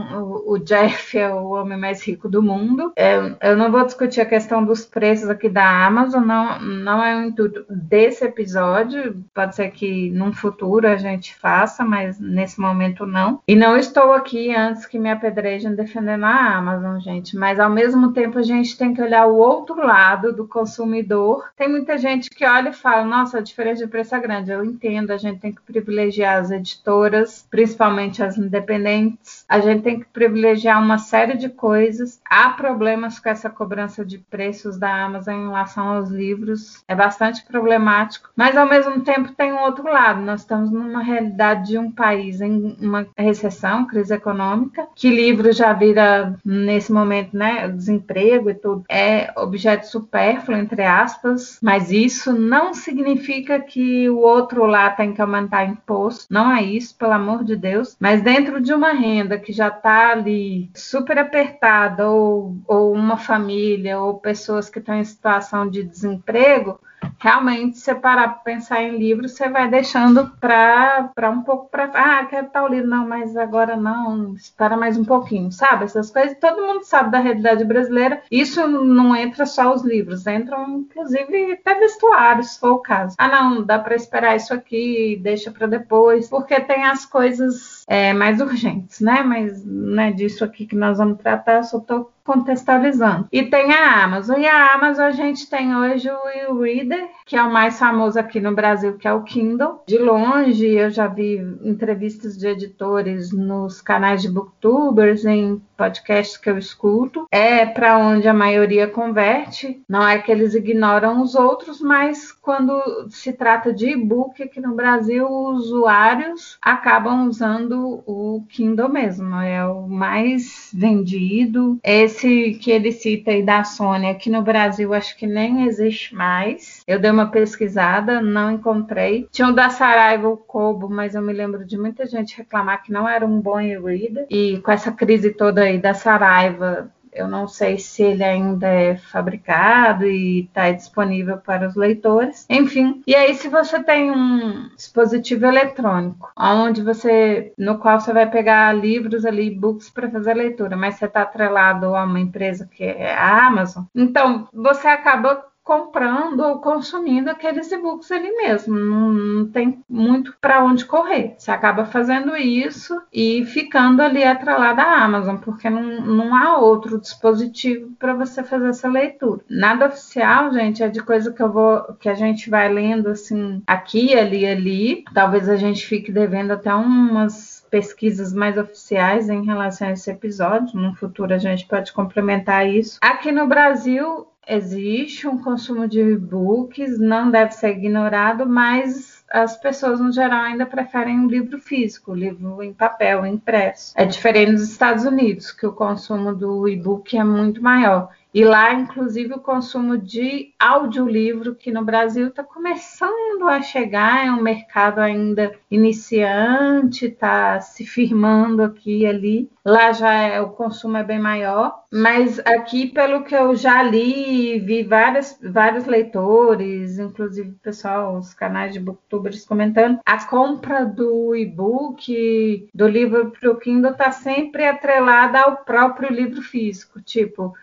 o, Jeff é o homem mais rico do mundo. É, eu não vou discutir a questão dos preços aqui da Amazon, não, não é o intuito desse episódio. Pode ser que num futuro a gente faça, mas nesse momento não. E não estou aqui antes que me apedrejem defendendo a Amazon, gente. Mas ao mesmo tempo a gente tem que olhar o outro lado do consumidor. Tem muita gente que olha e fala: nossa, a diferença de preço é grande. Eu entendo, a gente tem que privilegiar as editoras, principalmente as independentes. A gente tem que privilegiar uma série de coisas. Há problemas com essa cobrança de preços da Amazon em relação aos livros, é bastante problemático, mas ao mesmo tempo tem um outro lado. Nós estamos numa realidade de um país em uma recessão, crise econômica, que livro já vira, nesse momento, né, desemprego e tudo, é objeto supérfluo, entre aspas, mas isso não significa que o outro lá tem que aumentar imposto, não é isso, pelo amor de Deus, mas dentro de uma renda que já está ali super apertada, ou, ou uma família, ou pessoas que estão em situação de desemprego, realmente, se parar para pensar em livro, você vai deixando para um pouco para. Ah, quero tal livro, não, mas agora não, espera mais um pouquinho, sabe? Essas coisas, todo mundo sabe da realidade brasileira. Isso não entra só os livros, entram inclusive até vestuários, se for o caso. Ah, não, dá para esperar isso aqui, deixa para depois, porque tem as coisas é, mais urgentes, né? Mas não é disso aqui que nós vamos tratar, só estou contextualizando. E tem a Amazon. E a Amazon a gente tem hoje o e-reader, que é o mais famoso aqui no Brasil, que é o Kindle. De longe, eu já vi entrevistas de editores nos canais de booktubers, em podcasts que eu escuto. É para onde a maioria converte. Não é que eles ignoram os outros, mas quando se trata de e-book aqui no Brasil, os usuários acabam usando o Kindle mesmo. É o mais vendido. Esse esse que ele cita aí da Sony, aqui no Brasil acho que nem existe mais. Eu dei uma pesquisada, não encontrei. Tinha o da Saraiva, o Kobo, mas eu me lembro de muita gente reclamar que não era um bom e-reader. E com essa crise toda aí da Saraiva, eu não sei se ele ainda é fabricado e está disponível para os leitores. Enfim, e aí se você tem um dispositivo eletrônico, onde você, no qual você vai pegar livros ali, books para fazer leitura, mas você está atrelado a uma empresa que é a Amazon, então você acaba comprando ou consumindo aqueles e-books ali mesmo. Não, não tem muito para onde correr. Você acaba fazendo isso e ficando ali atrelado à Amazon, porque não, não há outro dispositivo para você fazer essa leitura. Nada oficial, gente, é de coisa que eu vou, que a gente vai lendo assim aqui, ali, ali. Talvez a gente fique devendo até umas pesquisas mais oficiais em relação a esse episódio. No futuro a gente pode complementar isso. Aqui no Brasil existe um consumo de e-books, não deve ser ignorado, mas as pessoas no geral ainda preferem um livro físico, o livro em papel, impresso. É diferente dos Estados Unidos, que o consumo do e-book é muito maior. E lá, inclusive, o consumo de audiolivro, que no Brasil está começando a chegar, é um mercado ainda iniciante, está se firmando aqui e ali. Lá já é, o consumo é bem maior, mas aqui, pelo que eu já li, vi várias, vários leitores, inclusive pessoal, os canais de booktubers comentando, a compra do e-book, do livro para o Kindle, está sempre atrelada ao próprio livro físico. Tipo,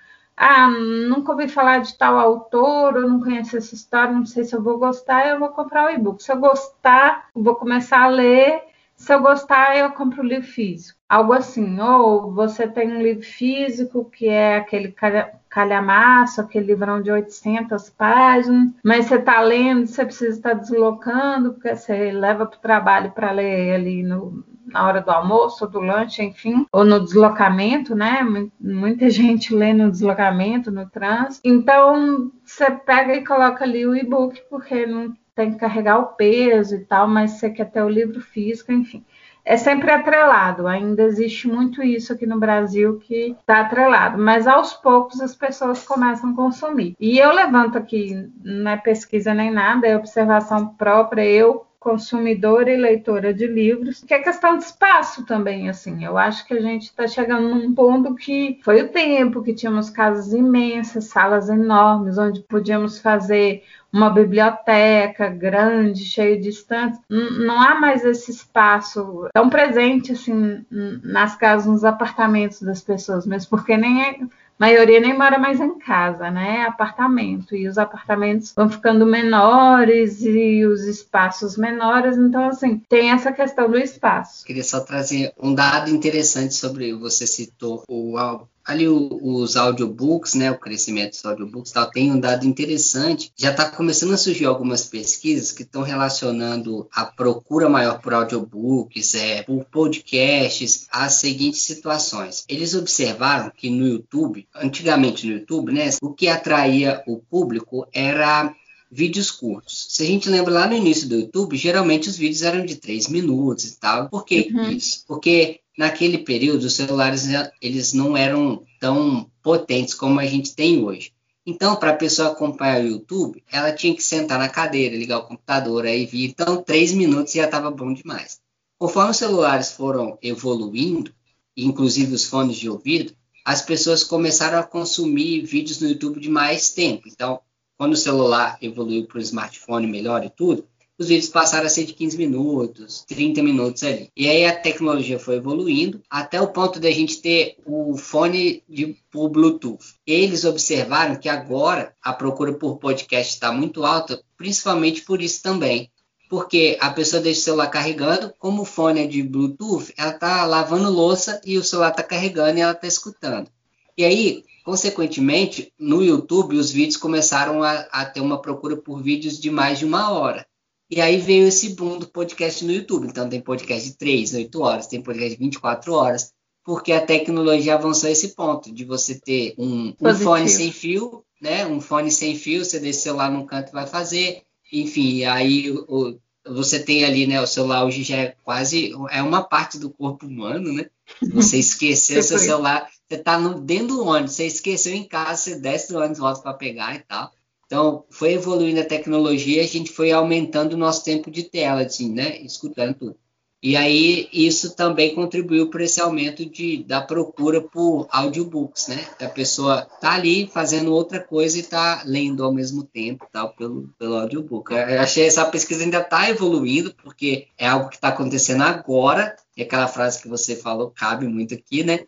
ah, nunca ouvi falar de tal autor, eu não conheço essa história, não sei se eu vou gostar, eu vou comprar o e-book. Se eu gostar, vou começar a ler. Se eu gostar, eu compro o livro físico. Algo assim. Ou você tem um livro físico, que é aquele calhamaço, aquele livrão de 800 páginas, mas você está lendo, você precisa estar deslocando, porque você leva para o trabalho para ler ali no, na hora do almoço, do lanche, enfim, ou no deslocamento, né? Muita gente lê no deslocamento, no trânsito. Então, você pega e coloca ali o e-book, porque não tem que carregar o peso e tal, mas você quer ter o livro físico, enfim é sempre atrelado. Ainda existe muito isso aqui no Brasil que está atrelado, mas aos poucos as pessoas começam a consumir. E eu levanto aqui, não é pesquisa nem nada, é observação própria. Eu consumidora e leitora de livros, que é questão de espaço também, assim. Eu acho que a gente está chegando num ponto que foi o tempo que tínhamos casas imensas, salas enormes, onde podíamos fazer uma biblioteca grande, cheia de estantes, não há mais esse espaço tão presente assim nas casas, nos apartamentos das pessoas, mesmo porque nem é, maioria nem mora mais em casa, né? Apartamento. E os apartamentos vão ficando menores e os espaços menores. Então, assim, tem essa questão do espaço. Queria só trazer um dado interessante sobre, você citou o ali os audiobooks, né, o crescimento dos audiobooks, tal, tem um dado interessante. Já está começando a surgir algumas pesquisas que estão relacionando a procura maior por audiobooks, é, por podcasts, às seguintes situações. Eles observaram que no YouTube, antigamente no YouTube, né, o que atraía o público era vídeos curtos. Se a gente lembra lá no início do YouTube, geralmente os vídeos eram de três minutos e tal. Por que uhum. isso? Porque naquele período os celulares eles não eram tão potentes como a gente tem hoje. Então, para a pessoa acompanhar o YouTube, ela tinha que sentar na cadeira, ligar o computador, aí vir. Então, três minutos já estava bom demais. Conforme os celulares foram evoluindo, inclusive os fones de ouvido, as pessoas começaram a consumir vídeos no YouTube de mais tempo. Então, quando o celular evoluiu para o smartphone melhor e tudo, os vídeos passaram a ser de 15 minutos, 30 minutos ali. E aí a tecnologia foi evoluindo até o ponto de a gente ter o fone de por Bluetooth. Eles observaram que agora a procura por podcast está muito alta, principalmente por isso também. Porque a pessoa deixa o celular carregando, como o fone é de Bluetooth, ela está lavando louça e o celular está carregando e ela está escutando. E aí, consequentemente, no YouTube, os vídeos começaram a, a ter uma procura por vídeos de mais de uma hora. E aí veio esse boom do podcast no YouTube. Então tem podcast de 3, 8 horas, tem podcast de 24 horas, porque a tecnologia avançou a esse ponto de você ter um, um fone sem fio, né? Um fone sem fio, você deixa o celular num canto e vai fazer. Enfim, aí o, você tem ali, né? O celular hoje já é quase é uma parte do corpo humano, né? Você esqueceu o seu celular, você tá no, dentro do ônibus, você esqueceu em casa, você desce do ônibus, volta para pegar e tal. Então, foi evoluindo a tecnologia, a gente foi aumentando o nosso tempo de tela, assim, né? Escutando tudo. E aí, isso também contribuiu para esse aumento de, da procura por audiobooks, né? A pessoa tá ali fazendo outra coisa e tá lendo ao mesmo tempo, tal, pelo, pelo audiobook. Eu achei essa pesquisa ainda está evoluindo, porque é algo que está acontecendo agora, e aquela frase que você falou cabe muito aqui, né?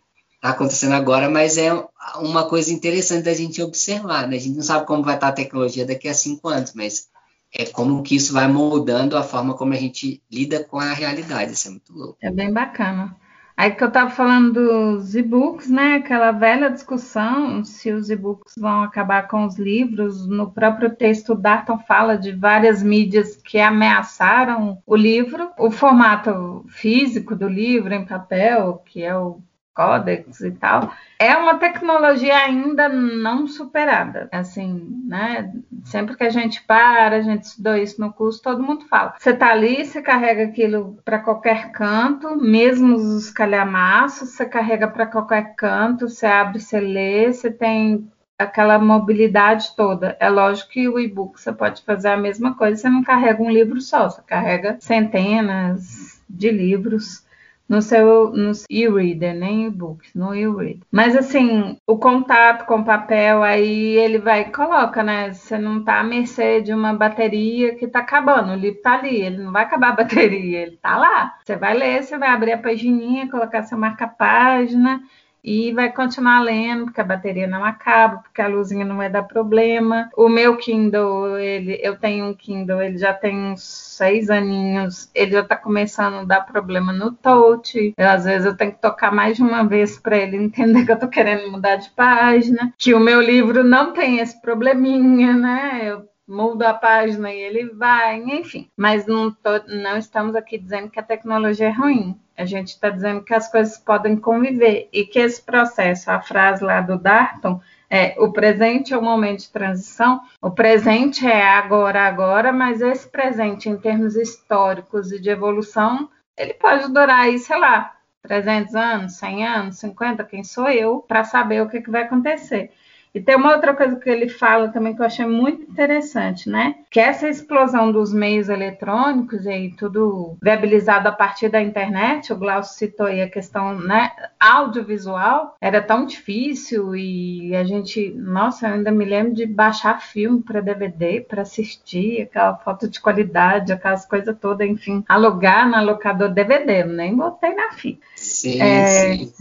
Está acontecendo agora, mas é uma coisa interessante da gente observar. Né? A gente não sabe como vai estar a tecnologia daqui a cinco anos, mas é como que isso vai moldando a forma como a gente lida com a realidade. Isso é muito louco. É bem bacana. Aí que eu estava falando dos e-books, né? Aquela velha discussão se os e-books vão acabar com os livros. No próprio texto, Darton fala de várias mídias que ameaçaram o livro. O formato físico do livro em papel, que é o códex e tal, é uma tecnologia ainda não superada. Assim, né? Sempre que a gente para, a gente estudou isso no curso, todo mundo fala. Você tá ali, você carrega aquilo para qualquer canto, mesmo os calhamaços, você carrega para qualquer canto, você abre, você lê, você tem aquela mobilidade toda. É lógico que o e-book você pode fazer a mesma coisa, você não carrega um livro só, você carrega centenas de livros no seu no e-reader, nem e-book, no e-reader. Mas assim, o contato com papel aí ele vai coloca, né? Você não tá à mercê de uma bateria que tá acabando, o livro tá ali, ele não vai acabar a bateria, ele tá lá. Você vai ler, você vai abrir a pagininha, colocar seu marca-página e vai continuar lendo, porque a bateria não acaba, porque a luzinha não vai dar problema. O meu Kindle, ele, eu tenho um Kindle, ele já tem uns seis aninhos, ele já está começando a dar problema no touch. Eu, às vezes eu tenho que tocar mais de uma vez para ele entender que eu estou querendo mudar de página. Que o meu livro não tem esse probleminha, né? Eu muda a página e ele vai, enfim. Mas não, tô, não estamos aqui dizendo que a tecnologia é ruim. A gente está dizendo que as coisas podem conviver e que esse processo, a frase lá do Darton, é, o presente é o momento de transição, o presente é agora, agora, mas esse presente, em termos históricos e de evolução, ele pode durar aí, sei lá, 300 anos, 100 anos, 50, quem sou eu, para saber o que, que vai acontecer. E tem uma outra coisa que ele fala também que eu achei muito interessante, né? Que essa explosão dos meios eletrônicos e tudo viabilizado a partir da internet, o Glaucio citou aí a questão, né, audiovisual, era tão difícil e a gente, nossa, eu ainda me lembro de baixar filme para DVD, para assistir, aquela foto de qualidade, aquelas coisas todas, enfim, alugar na locador DVD, nem botei na fita. Sim, é... sim.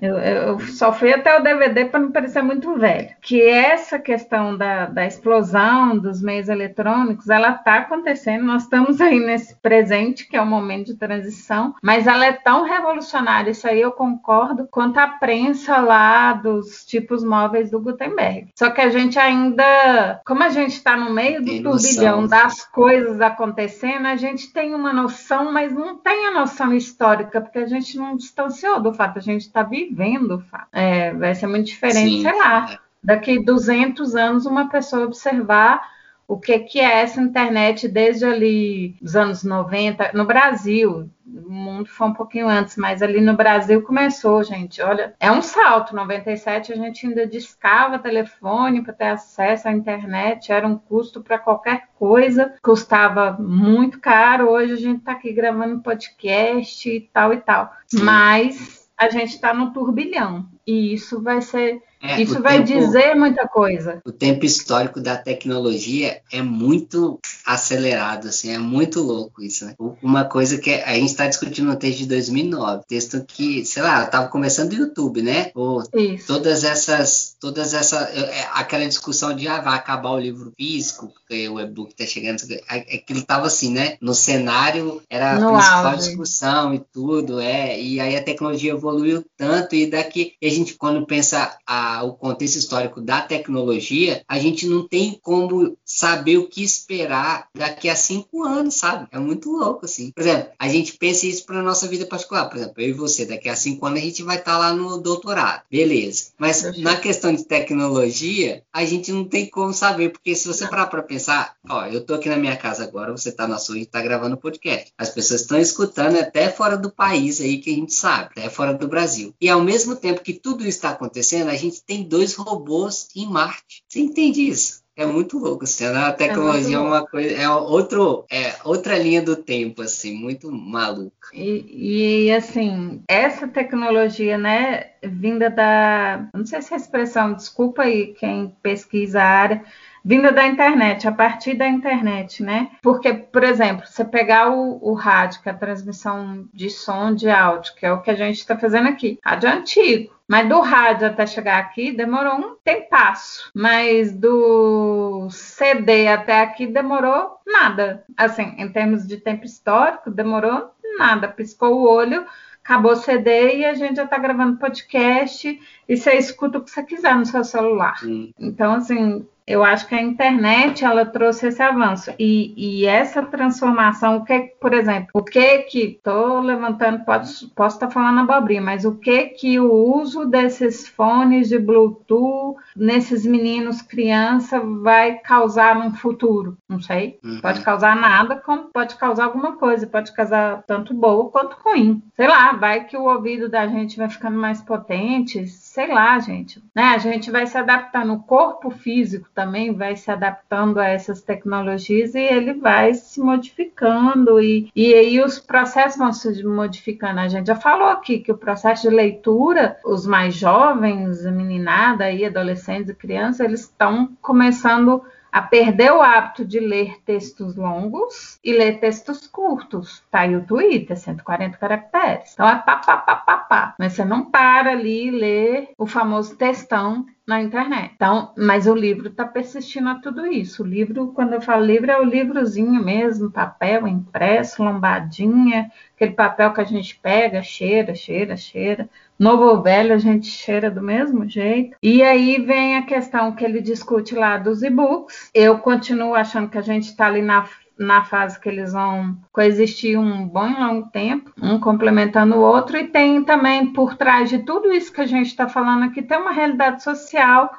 Eu, eu, só fui até o DVD para não parecer muito velho. Que essa questão da, da explosão dos meios eletrônicos, ela está acontecendo. Nós estamos aí nesse presente, que é o momento de transição, mas ela é tão revolucionária, isso aí eu concordo, quanto a prensa lá dos tipos móveis do Gutenberg. Só que a gente ainda, como a gente está no meio do turbilhão das coisas acontecendo, a gente tem uma noção, mas não tem a noção histórica, porque a gente não distanciou do fato, a gente está vivendo. É, vai ser muito diferente, Sim. sei lá, daqui 200 anos uma pessoa observar o que, que é essa internet desde ali os anos 90, no Brasil, o mundo foi um pouquinho antes, mas ali no Brasil começou, gente. Olha, é um salto. 97 a gente ainda discava telefone para ter acesso à internet, era um custo para qualquer coisa, custava muito caro. Hoje a gente está aqui gravando podcast e tal e tal. Mas a gente está no turbilhão. E isso vai ser é, Isso vai tempo, dizer muita coisa. O tempo histórico da tecnologia é muito acelerado, assim, é muito louco isso, né? Uma coisa que a gente está discutindo no texto de 2009, texto que, sei lá, estava começando o YouTube, né? Ou isso. todas essas, todas essas, é, aquela discussão de ah, vai acabar o livro físico, porque o e-book está chegando, aquilo estava assim, né? No cenário era a no principal auge. discussão e tudo, é, e aí a tecnologia evoluiu tanto e daqui, e a gente quando pensa a o contexto histórico da tecnologia, a gente não tem como saber o que esperar daqui a cinco anos, sabe? É muito louco, assim. Por exemplo, a gente pensa isso para nossa vida particular. Por exemplo, eu e você, daqui a cinco anos a gente vai estar tá lá no doutorado. Beleza. Mas na questão de tecnologia, a gente não tem como saber, porque se você parar para pensar, ó, eu tô aqui na minha casa agora, você tá na sua e tá gravando podcast. As pessoas estão escutando até fora do país aí que a gente sabe, até fora do Brasil. E ao mesmo tempo que tudo isso está acontecendo, a gente tem dois robôs em Marte. Você entende isso? É muito louco, assim, a tecnologia é, é uma coisa, é outro, é outra linha do tempo, assim, muito maluca. E, e, assim, essa tecnologia, né, vinda da, não sei se é a expressão, desculpa aí quem pesquisa a área, vinda da internet, a partir da internet, né? Porque, por exemplo, você pegar o, o rádio, que é a transmissão de som, de áudio, que é o que a gente está fazendo aqui, rádio antigo. Mas do rádio até chegar aqui demorou um tempasso. Mas do CD até aqui demorou nada. Assim, em termos de tempo histórico, demorou nada. Piscou o olho, acabou o CD e a gente já está gravando podcast e você escuta o que você quiser no seu celular. Sim. Então, assim, eu acho que a internet ela trouxe esse avanço e, e essa transformação, o que, por exemplo, o que que estou levantando, posso, posso estar tá falando abobrinha, mas o que que o uso desses fones de Bluetooth nesses meninos criança vai causar no futuro? Não sei. Uhum. Pode causar nada, como pode causar alguma coisa, pode causar tanto boa quanto ruim. Sei lá, vai que o ouvido da gente vai ficando mais potente, sei lá, gente. Né? A gente vai se adaptando, o corpo físico também vai se adaptando a essas tecnologias e ele vai se modificando e, e aí os processos vão se modificando. A gente já falou aqui que o processo de leitura, os mais jovens, meninada aí, adolescentes e crianças, eles estão começando a perder o hábito de ler textos longos e ler textos curtos. Tá aí o Twitter, 140 caracteres. Então é pá, pá, pá, pá, pá. Mas você não para ali lê o famoso textão na internet. Então, mas o livro está persistindo a tudo isso. O livro, quando eu falo livro, é o livrozinho mesmo, papel impresso, lombadinha, aquele papel que a gente pega, cheira, cheira, cheira. Novo ou velho, a gente cheira do mesmo jeito. E aí vem a questão que ele discute lá dos e-books. Eu continuo achando que a gente está ali na na fase que eles vão coexistir um bom e longo tempo, um complementando o outro, e tem também por trás de tudo isso que a gente está falando aqui, tem uma realidade social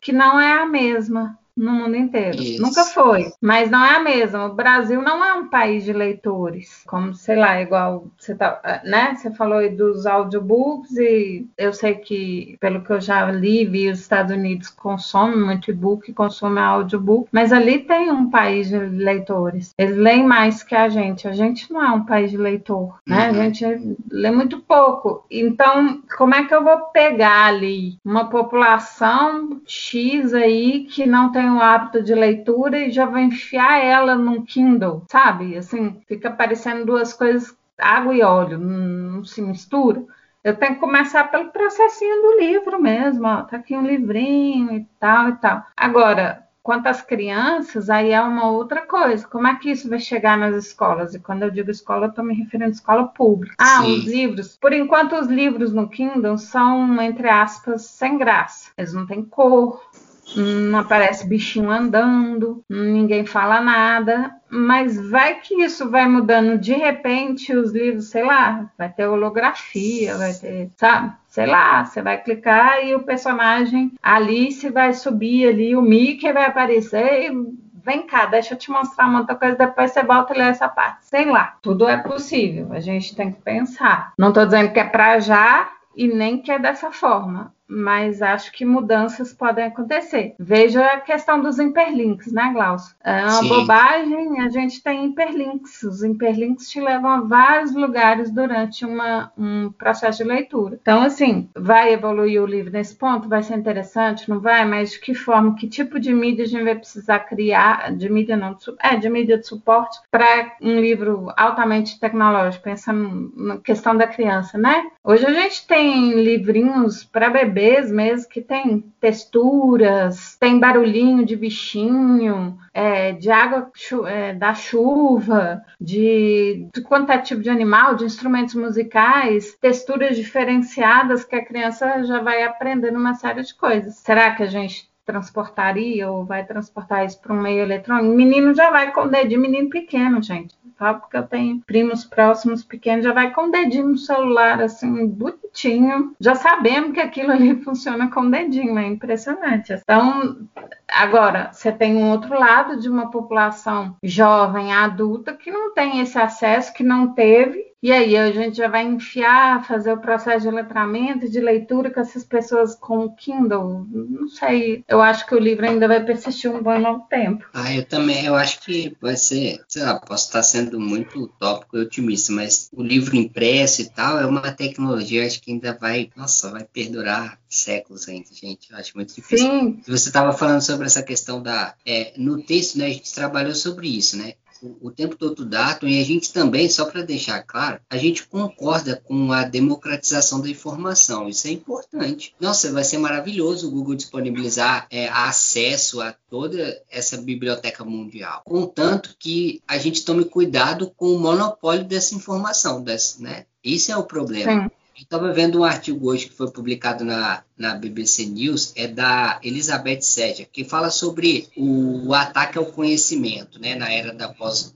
que não é a mesma no mundo inteiro. Isso. Nunca foi, mas não é a mesma. O Brasil não é um país de leitores, como sei lá, igual você tá, né? Você falou aí dos audiobooks e eu sei que pelo que eu já li, vi os Estados Unidos consomem muito e-book, consomem audiobook, mas ali tem um país de leitores. Eles leem mais que a gente. A gente não é um país de leitor, né? Uhum. A gente lê muito pouco. Então, como é que eu vou pegar ali uma população X aí que não tem o hábito de leitura e já vou enfiar ela num Kindle, sabe? Assim, fica parecendo duas coisas, água e óleo, não se mistura. Eu tenho que começar pelo processinho do livro mesmo, ó, tá aqui um livrinho e tal e tal. Agora, quanto às crianças, aí é uma outra coisa. Como é que isso vai chegar nas escolas? E quando eu digo escola, eu estou me referindo à escola pública. Ah, Sim. os livros. Por enquanto, os livros no Kindle são, entre aspas, sem graça. Eles não têm cor, não aparece bichinho andando, ninguém fala nada, mas vai que isso vai mudando de repente os livros, sei lá, vai ter holografia, vai ter, sabe? Sei lá, você vai clicar e o personagem Alice vai subir ali, o Mickey vai aparecer e vem cá, deixa eu te mostrar outra coisa, depois você volta e lê essa parte. Sei lá, tudo é possível, a gente tem que pensar. Não estou dizendo que é para já e nem que é dessa forma, mas acho que mudanças podem acontecer. Veja a questão dos hiperlinks, né, Glaucio? É uma Sim. bobagem, a gente tem hiperlinks. Os hiperlinks te levam a vários lugares durante uma, um processo de leitura. Então, assim, vai evoluir o livro nesse ponto? Vai ser interessante? Não vai? Mas de que forma? Que tipo de mídia a gente vai precisar criar? De mídia não, de, é, de mídia de suporte para um livro altamente tecnológico, pensando na questão da criança, né? Hoje a gente tem livrinhos para bebê bebês mesmo que tem texturas, tem barulhinho de bichinho, é, de água é, da chuva, de, de quanto é tipo de animal, de instrumentos musicais, texturas diferenciadas que a criança já vai aprendendo uma série de coisas. Será que a gente transportaria ou vai transportar isso para um meio eletrônico? Menino já vai com o dedinho, menino pequeno, gente falo porque eu tenho primos próximos pequenos, já vai com o dedinho no celular, assim, bonitinho. Já sabemos que aquilo ali funciona com o dedinho, é impressionante. Então, agora, você tem um outro lado de uma população jovem, adulta, que não tem esse acesso, que não teve, e aí a gente já vai enfiar, fazer o processo de letramento, de leitura com essas pessoas com o Kindle. Não sei. Eu acho que o livro ainda vai persistir um bom longo tempo. Ah, eu também. Eu acho que vai ser. Sei lá, posso estar sendo muito utópico e otimista, mas o livro impresso e tal é uma tecnologia, acho que ainda vai. Nossa, vai perdurar séculos ainda, gente. Eu acho muito difícil. Sim. Você estava falando sobre essa questão da. É, no texto, né, a gente trabalhou sobre isso, né? O, tempo todo dato e a gente também, só para deixar claro, a gente concorda com a democratização da informação. Isso é importante. Nossa, vai ser maravilhoso o Google disponibilizar é, acesso a toda essa biblioteca mundial. Contanto que a gente tome cuidado com o monopólio dessa informação, dessa, né? Isso é o problema. Sim. Estava vendo um artigo hoje que foi publicado na, na BBC News, é da Elizabeth Sedger, que fala sobre o, ataque ao conhecimento, né, na era da pós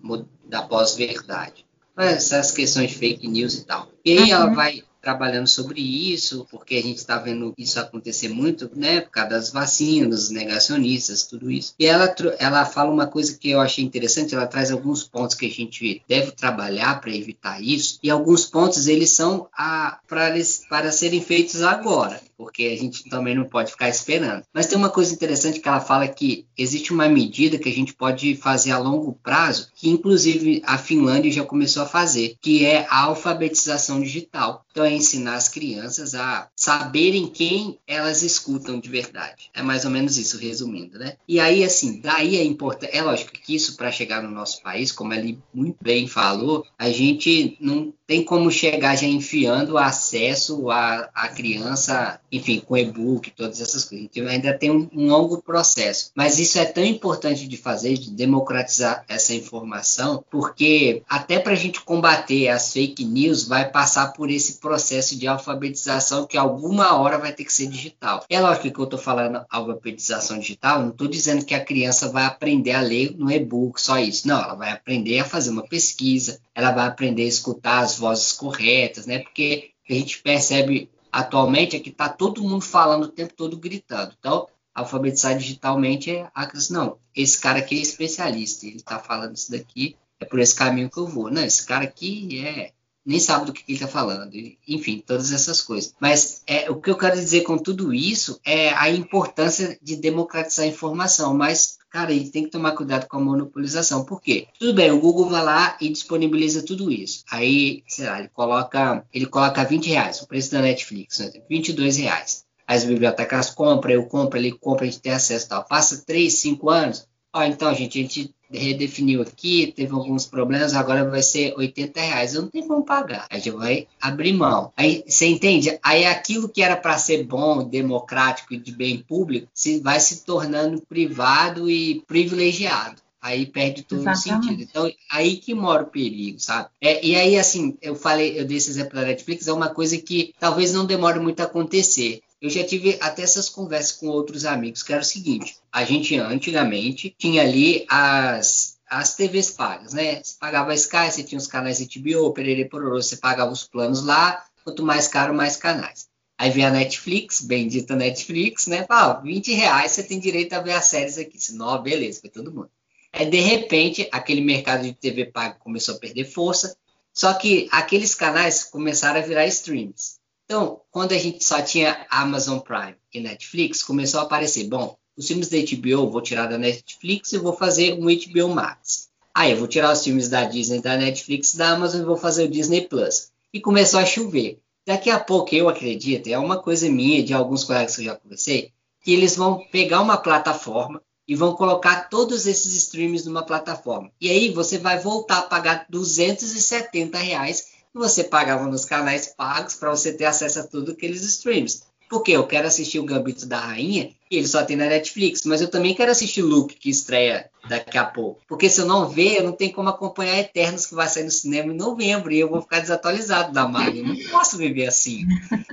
da pós-verdade. Essas questões de fake news e tal. E aí uhum. ela vai trabalhando sobre isso, porque a gente está vendo isso acontecer muito, né, por causa das vacinas, negacionistas, tudo isso. E ela, ela fala uma coisa que eu achei interessante, ela traz alguns pontos que a gente deve trabalhar para evitar isso, e alguns pontos eles são a, para, para serem feitos agora porque a gente também não pode ficar esperando. Mas tem uma coisa interessante que ela fala que existe uma medida que a gente pode fazer a longo prazo, que inclusive a Finlândia já começou a fazer, que é a alfabetização digital. Então é ensinar as crianças a saberem quem elas escutam de verdade. É mais ou menos isso, resumindo, né? E aí, assim, daí é importante. É lógico que isso, para chegar no nosso país, como ele muito bem falou, a gente não tem como chegar já enfiando acesso à, à criança, enfim, com e-book, todas essas coisas. Então, ainda tem um, um, longo processo. Mas isso é tão importante de fazer, de democratizar essa informação, porque até para a gente combater as fake news, vai passar por esse processo de alfabetização que alguma hora vai ter que ser digital. É lógico que eu estou falando alfabetização digital, não estou dizendo que a criança vai aprender a ler no e-book, só isso. Não, ela vai aprender a fazer uma pesquisa, ela vai aprender a escutar as vozes corretas, né? Porque a gente percebe atualmente é que está todo mundo falando o tempo todo gritando. Então, alfabetizar digitalmente é a criança, não, esse cara aqui é especialista, ele está falando isso daqui, é por esse caminho que eu vou. Não, esse cara aqui é nem sabe do que, ele está falando, enfim, todas essas coisas. Mas é, o que eu quero dizer com tudo isso é a importância de democratizar a informação, mas cara, a gente tem que tomar cuidado com a monopolização. Por quê? Tudo bem, o Google vai lá e disponibiliza tudo isso. Aí, sei lá, ele coloca, ele coloca 20 reais, o preço da Netflix, né? 22 reais. As bibliotecas compram, eu compro, ele compra, a gente tem acesso tal. Passa 3, 5 anos, ó, então, gente, a gente redefiniu aqui, teve alguns problemas, agora vai ser 80 reais. Eu não tenho como pagar. A gente vai abrir mão. Aí você entende? Aí aquilo que era para ser bom, democrático e de bem público, se vai se tornando privado e privilegiado aí perde todo o sentido. Então, aí que mora o perigo, sabe? É, e aí, assim, eu falei, eu dei esse exemplo da Netflix, é uma coisa que talvez não demore muito a acontecer. Eu já tive até essas conversas com outros amigos, que era o seguinte: a gente antigamente tinha ali as, as TVs pagas, né? Você pagava a Sky, você tinha os canais HBO, Perere Pororô, você pagava os planos lá, quanto mais caro, mais canais. Aí vem a Netflix, bendita Netflix, né? Fala, 20 reais você tem direito a ver as séries aqui. Senão, beleza, foi todo mundo. Aí, de repente, aquele mercado de TV paga começou a perder força, só que aqueles canais começaram a virar streams. Então, quando a gente só tinha Amazon Prime e Netflix, começou a aparecer, bom, os filmes da HBO vou tirar da Netflix e vou fazer um HBO Max. Aí eu vou tirar os filmes da Disney, da Netflix, da Amazon e vou fazer o Disney Plus. E começou a chover. Daqui a pouco, eu acredito, é uma coisa minha, de alguns colegas que eu já conversei, que eles vão pegar uma plataforma e vão colocar todos esses streams numa plataforma. E aí você vai voltar a pagar 270 reais você pagava nos canais pagos para você ter acesso a tudo aqueles streams. Porque eu quero assistir o Gambito da Rainha e ele só tem na Netflix, mas eu também quero assistir Luke, que estreia daqui a pouco. Porque se eu não ver, eu não tenho como acompanhar Eternos, que vai sair no cinema em novembro, e eu vou ficar desatualizado da Marvel. Não posso viver assim.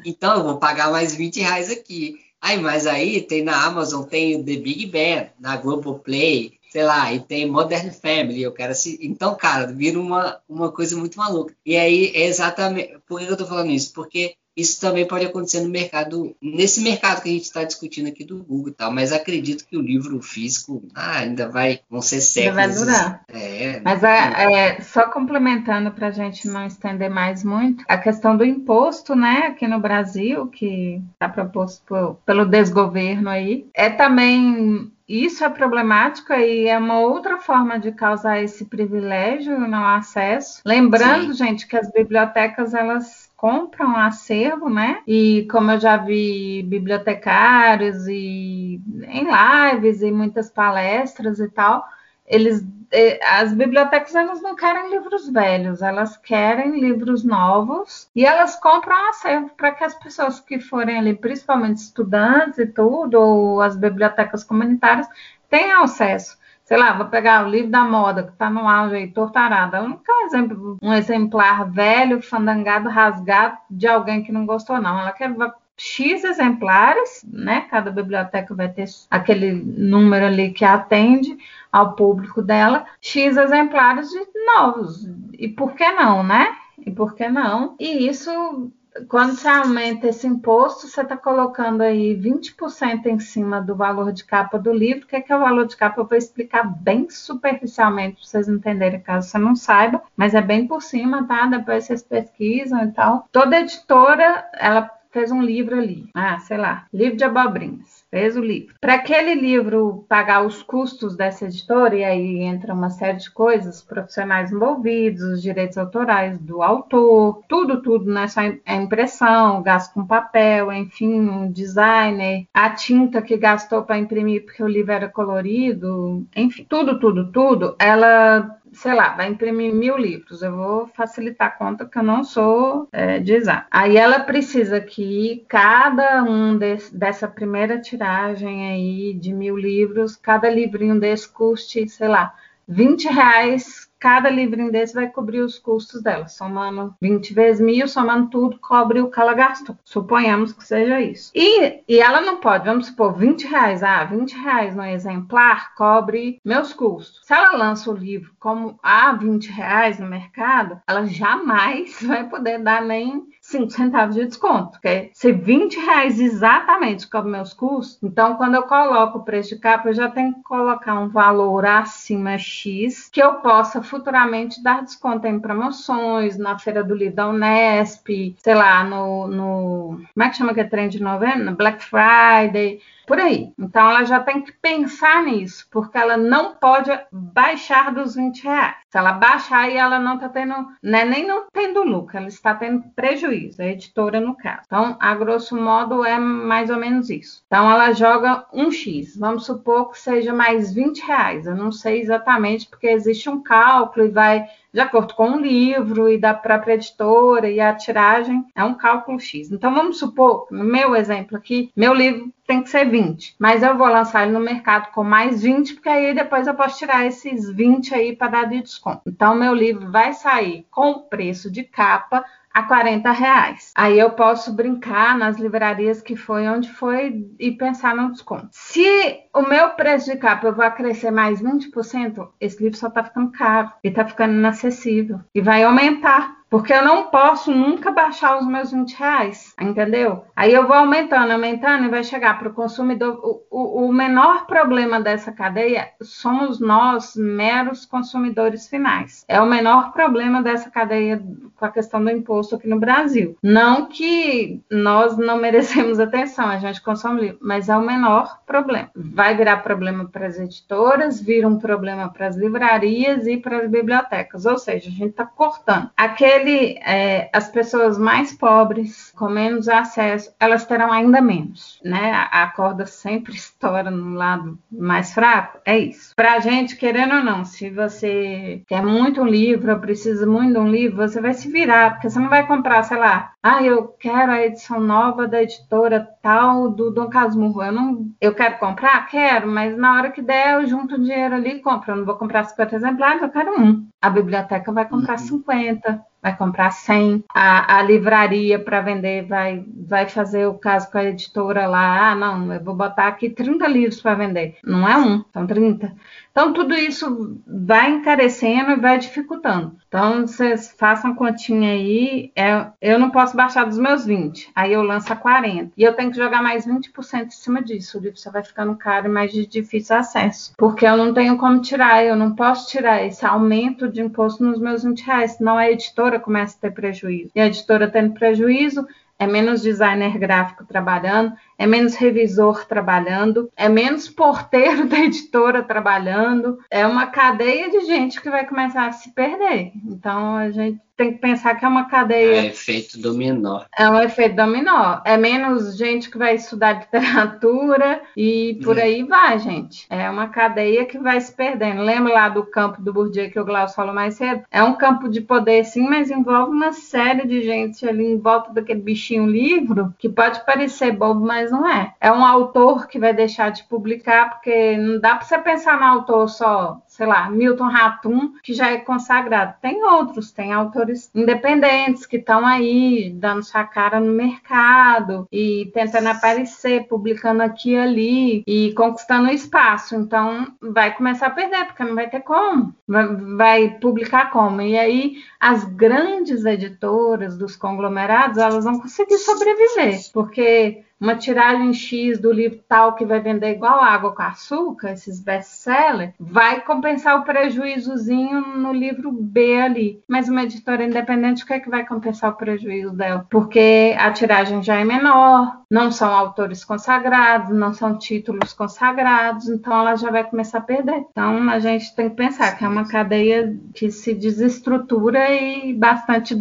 Então eu vou pagar mais 20 reais aqui. Aí, mas aí tem na Amazon, tem o The Big Bang, na Globoplay, sei lá, e tem Modern Family, eu quero assim. Então, cara, vira uma, uma coisa muito maluca. E aí é exatamente. Por que eu tô falando isso? Porque isso também pode acontecer no mercado, nesse mercado que a gente está discutindo aqui do Google e tal, mas acredito que o livro físico ah, ainda vai, vão ser séculos. Ainda vai durar. É, mas é, é só complementando para a gente não estender mais muito, a questão do imposto, né, aqui no Brasil, que está proposto por, pelo desgoverno aí, é também isso é problemático e é uma outra forma de causar esse privilégio no acesso. Lembrando, Sim. gente, que as bibliotecas elas compram acervo, né? E como eu já vi bibliotecários e em lives e muitas palestras e tal, eles eh, as bibliotecas elas não querem livros velhos, elas querem livros novos e elas compram acervo para que as pessoas que forem ali, principalmente estudantes e tudo, ou as bibliotecas comunitárias, tenham acesso. sei lá, vou pegar o livro da moda, que está no auge aí, tortarada. Ela não quer um, exemplo, um exemplar velho, fandangado, rasgado de alguém que não gostou, não. Ela quer X exemplares, né? Cada biblioteca vai ter aquele número ali que atende ao público dela, X exemplares de novos. E por que não, né? E por que não? E isso quando você aumenta esse imposto, você está colocando aí 20% em cima do valor de capa do livro. O que é, que é o valor de capa? Eu vou explicar bem superficialmente para vocês entenderem, caso você não saiba, mas é bem por cima, tá? Depois vocês pesquisam e tal. Toda editora, ela fez um livro ali, ah, sei lá, livro de abobrinhas fez o livro. Para aquele livro pagar os custos dessa editora, e aí entra uma série de coisas, profissionais envolvidos, os direitos autorais do autor, tudo, tudo, né? Só a impressão, gasto com papel, enfim, um designer, a tinta que gastou para imprimir porque o livro era colorido, enfim, tudo, tudo, tudo, ela sei lá, vai imprimir mil livros. Eu vou facilitar a conta porque eu não sou é, de exato. Aí ela precisa que cada um desse, dessa primeira tiragem aí de mil livros, cada livrinho desse custe, sei lá, 20 reais cada livrinho desse vai cobrir os custos dela, somando 20 vezes mil, somando tudo, cobre o que ela gastou. Suponhamos que seja isso. E, e ela não pode, vamos supor, 20 reais, ah, 20 reais no exemplar cobre meus custos. Se ela lança o livro como a ah, 20 reais no mercado, ela jamais vai poder dar nem 5 centavos de desconto, porque se 20 reais exatamente cobre meus custos, então quando eu coloco o preço de capa, eu já tenho que colocar um valor acima X que eu possa futuramente dar desconto em promoções, na Feira do Livro da Unesp, sei lá, no, no como é que chama que é trem de novembro? Black Friday, por aí. Então ela já tem que pensar nisso, porque ela não pode baixar dos 20 reais. Se ela baixar aí, ela não está tendo, né, nem não tendo lucro, ela está tendo prejuízo, a editora no caso. Então, a grosso modo, é mais ou menos isso. Então, ela joga um X, vamos supor que seja mais 20 reais. Eu não sei exatamente, porque existe um cálculo e vai de acordo com o livro e da própria editora e a tiragem, é um cálculo X. Então, vamos supor, no meu exemplo aqui, meu livro tem que ser 20, mas eu vou lançar ele no mercado com mais 20, porque aí depois eu posso tirar esses 20 aí para dar de desconto. Então, meu livro vai sair com o preço de capa a 40 reais. Aí eu posso brincar nas livrarias que foi onde foi e pensar no desconto. Se o meu preço de capa eu vou crescer mais 20%, esse livro só está ficando caro e está ficando inacessível e vai aumentar porque eu não posso nunca baixar os meus 20 reais, entendeu? Aí eu vou aumentando, aumentando e vai chegar para o consumidor. O, menor problema dessa cadeia somos nós, meros consumidores finais. É o menor problema dessa cadeia com a questão do imposto aqui no Brasil. Não que nós não merecemos atenção, a gente consome livro, mas é o menor problema. Vai virar problema para as editoras, vira um problema para as livrarias e para as bibliotecas. Ou seja, a gente está cortando. Aquele ele, é, as pessoas mais pobres, com menos acesso, elas terão ainda menos, né? A, a corda sempre estoura no lado mais fraco, é isso. Para a gente, querendo ou não, se você quer muito um livro, precisa muito de um livro, você vai se virar, porque você não vai comprar, sei lá, ah, eu quero a edição nova da editora tal do Dom Casmurro. Eu não, eu quero comprar, quero, mas na hora que der eu junto o dinheiro ali e compro. Eu não vou comprar 50 exemplares, eu quero um. A biblioteca vai comprar uhum. 50 vai comprar 100, a, a livraria para vender vai, vai fazer o caso com a editora lá, ah, não, eu vou botar aqui 30 livros para vender. Não é um, são 30. Então, tudo isso vai encarecendo e vai dificultando. Então, vocês façam continha aí. É, eu não posso baixar dos meus 20, aí eu lanço a 40. E eu tenho que jogar mais 20% em cima disso. O livro só vai ficando caro e mais de difícil acesso. Porque eu não tenho como tirar, eu não posso tirar esse aumento de imposto nos meus 20 reais, senão a editora começa a ter prejuízo. E a editora tendo prejuízo, é menos designer gráfico trabalhando, é menos revisor trabalhando, é menos porteiro da editora trabalhando, é uma cadeia de gente que vai começar a se perder. Então a gente tem que pensar que é uma cadeia. É efeito dominó. É um efeito dominó. É menos gente que vai estudar literatura e por é. aí vai, gente. É uma cadeia que vai se perdendo. Lembra lá do campo do Bourdieu que o Glaucio falou mais cedo? É um campo de poder, sim, mas envolve uma série de gente ali em volta daquele bichinho livro que pode parecer bobo, mas não é. É um autor que vai deixar de publicar, porque não dá para você pensar no autor só, sei lá, Milton Ratum, que já é consagrado. Tem outros, tem autores independentes que estão aí dando sua cara no mercado e tentando aparecer, publicando aqui e ali e conquistando espaço. Então vai começar a perder, porque não vai ter como. Vai, vai publicar como? E aí as grandes editoras dos conglomerados, elas vão conseguir sobreviver, porque uma tiragem X do livro tal que vai vender igual água com açúcar, esses best-sellers, vai compensar o prejuízozinho no livro B ali. Mas uma editora independente, o que é que vai compensar o prejuízo dela? Porque a tiragem já é menor, não são autores consagrados, não são títulos consagrados, então ela já vai começar a perder. Então a gente tem que pensar que é uma cadeia que se desestrutura e bastante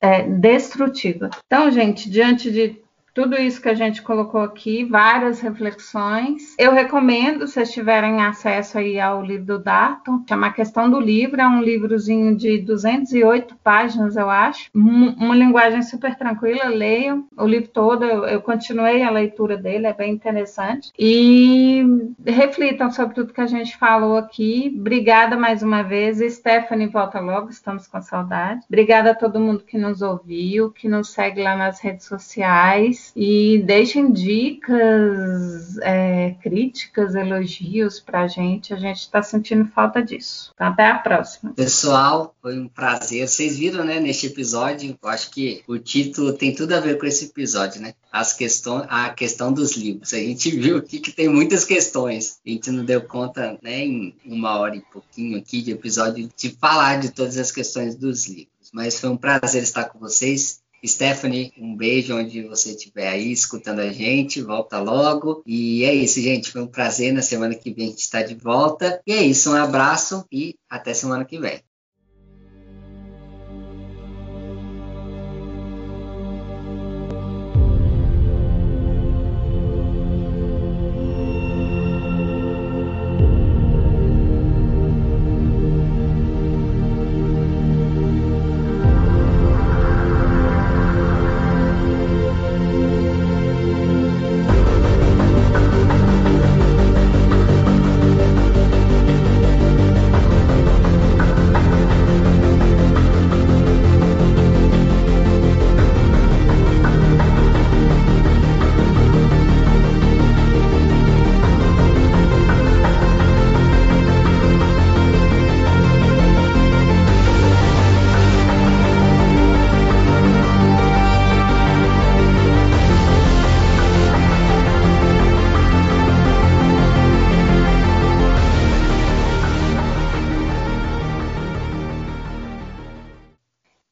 é, destrutiva. Então, gente, diante de tudo isso que a gente colocou aqui, várias reflexões. Eu recomendo, se vocês tiverem acesso aí ao livro do Darton, chama A Questão do Livro, é um livrozinho de 208 páginas, eu acho. Uma linguagem super tranquila, leiam o livro todo, eu continuei a leitura dele, é bem interessante. E reflitam sobre tudo que a gente falou aqui. Obrigada mais uma vez. Stephanie, volta logo, estamos com saudade. Obrigada a todo mundo que nos ouviu, que nos segue lá nas redes sociais e deixem dicas, é, críticas, elogios para a gente. A gente está sentindo falta disso. Então, até a próxima. Pessoal, foi um prazer. Vocês viram, né, neste episódio, eu acho que o título tem tudo a ver com esse episódio, né? As questões, a questão dos livros. A gente viu aqui que tem muitas questões. A gente não deu conta, né, em uma hora e pouquinho aqui de episódio, de falar de todas as questões dos livros. Mas foi um prazer estar com vocês. Stephanie, um beijo onde você estiver aí escutando a gente, volta logo. E é isso, gente. Foi um prazer. Na semana que vem a gente está de volta. E é isso, um abraço e até semana que vem.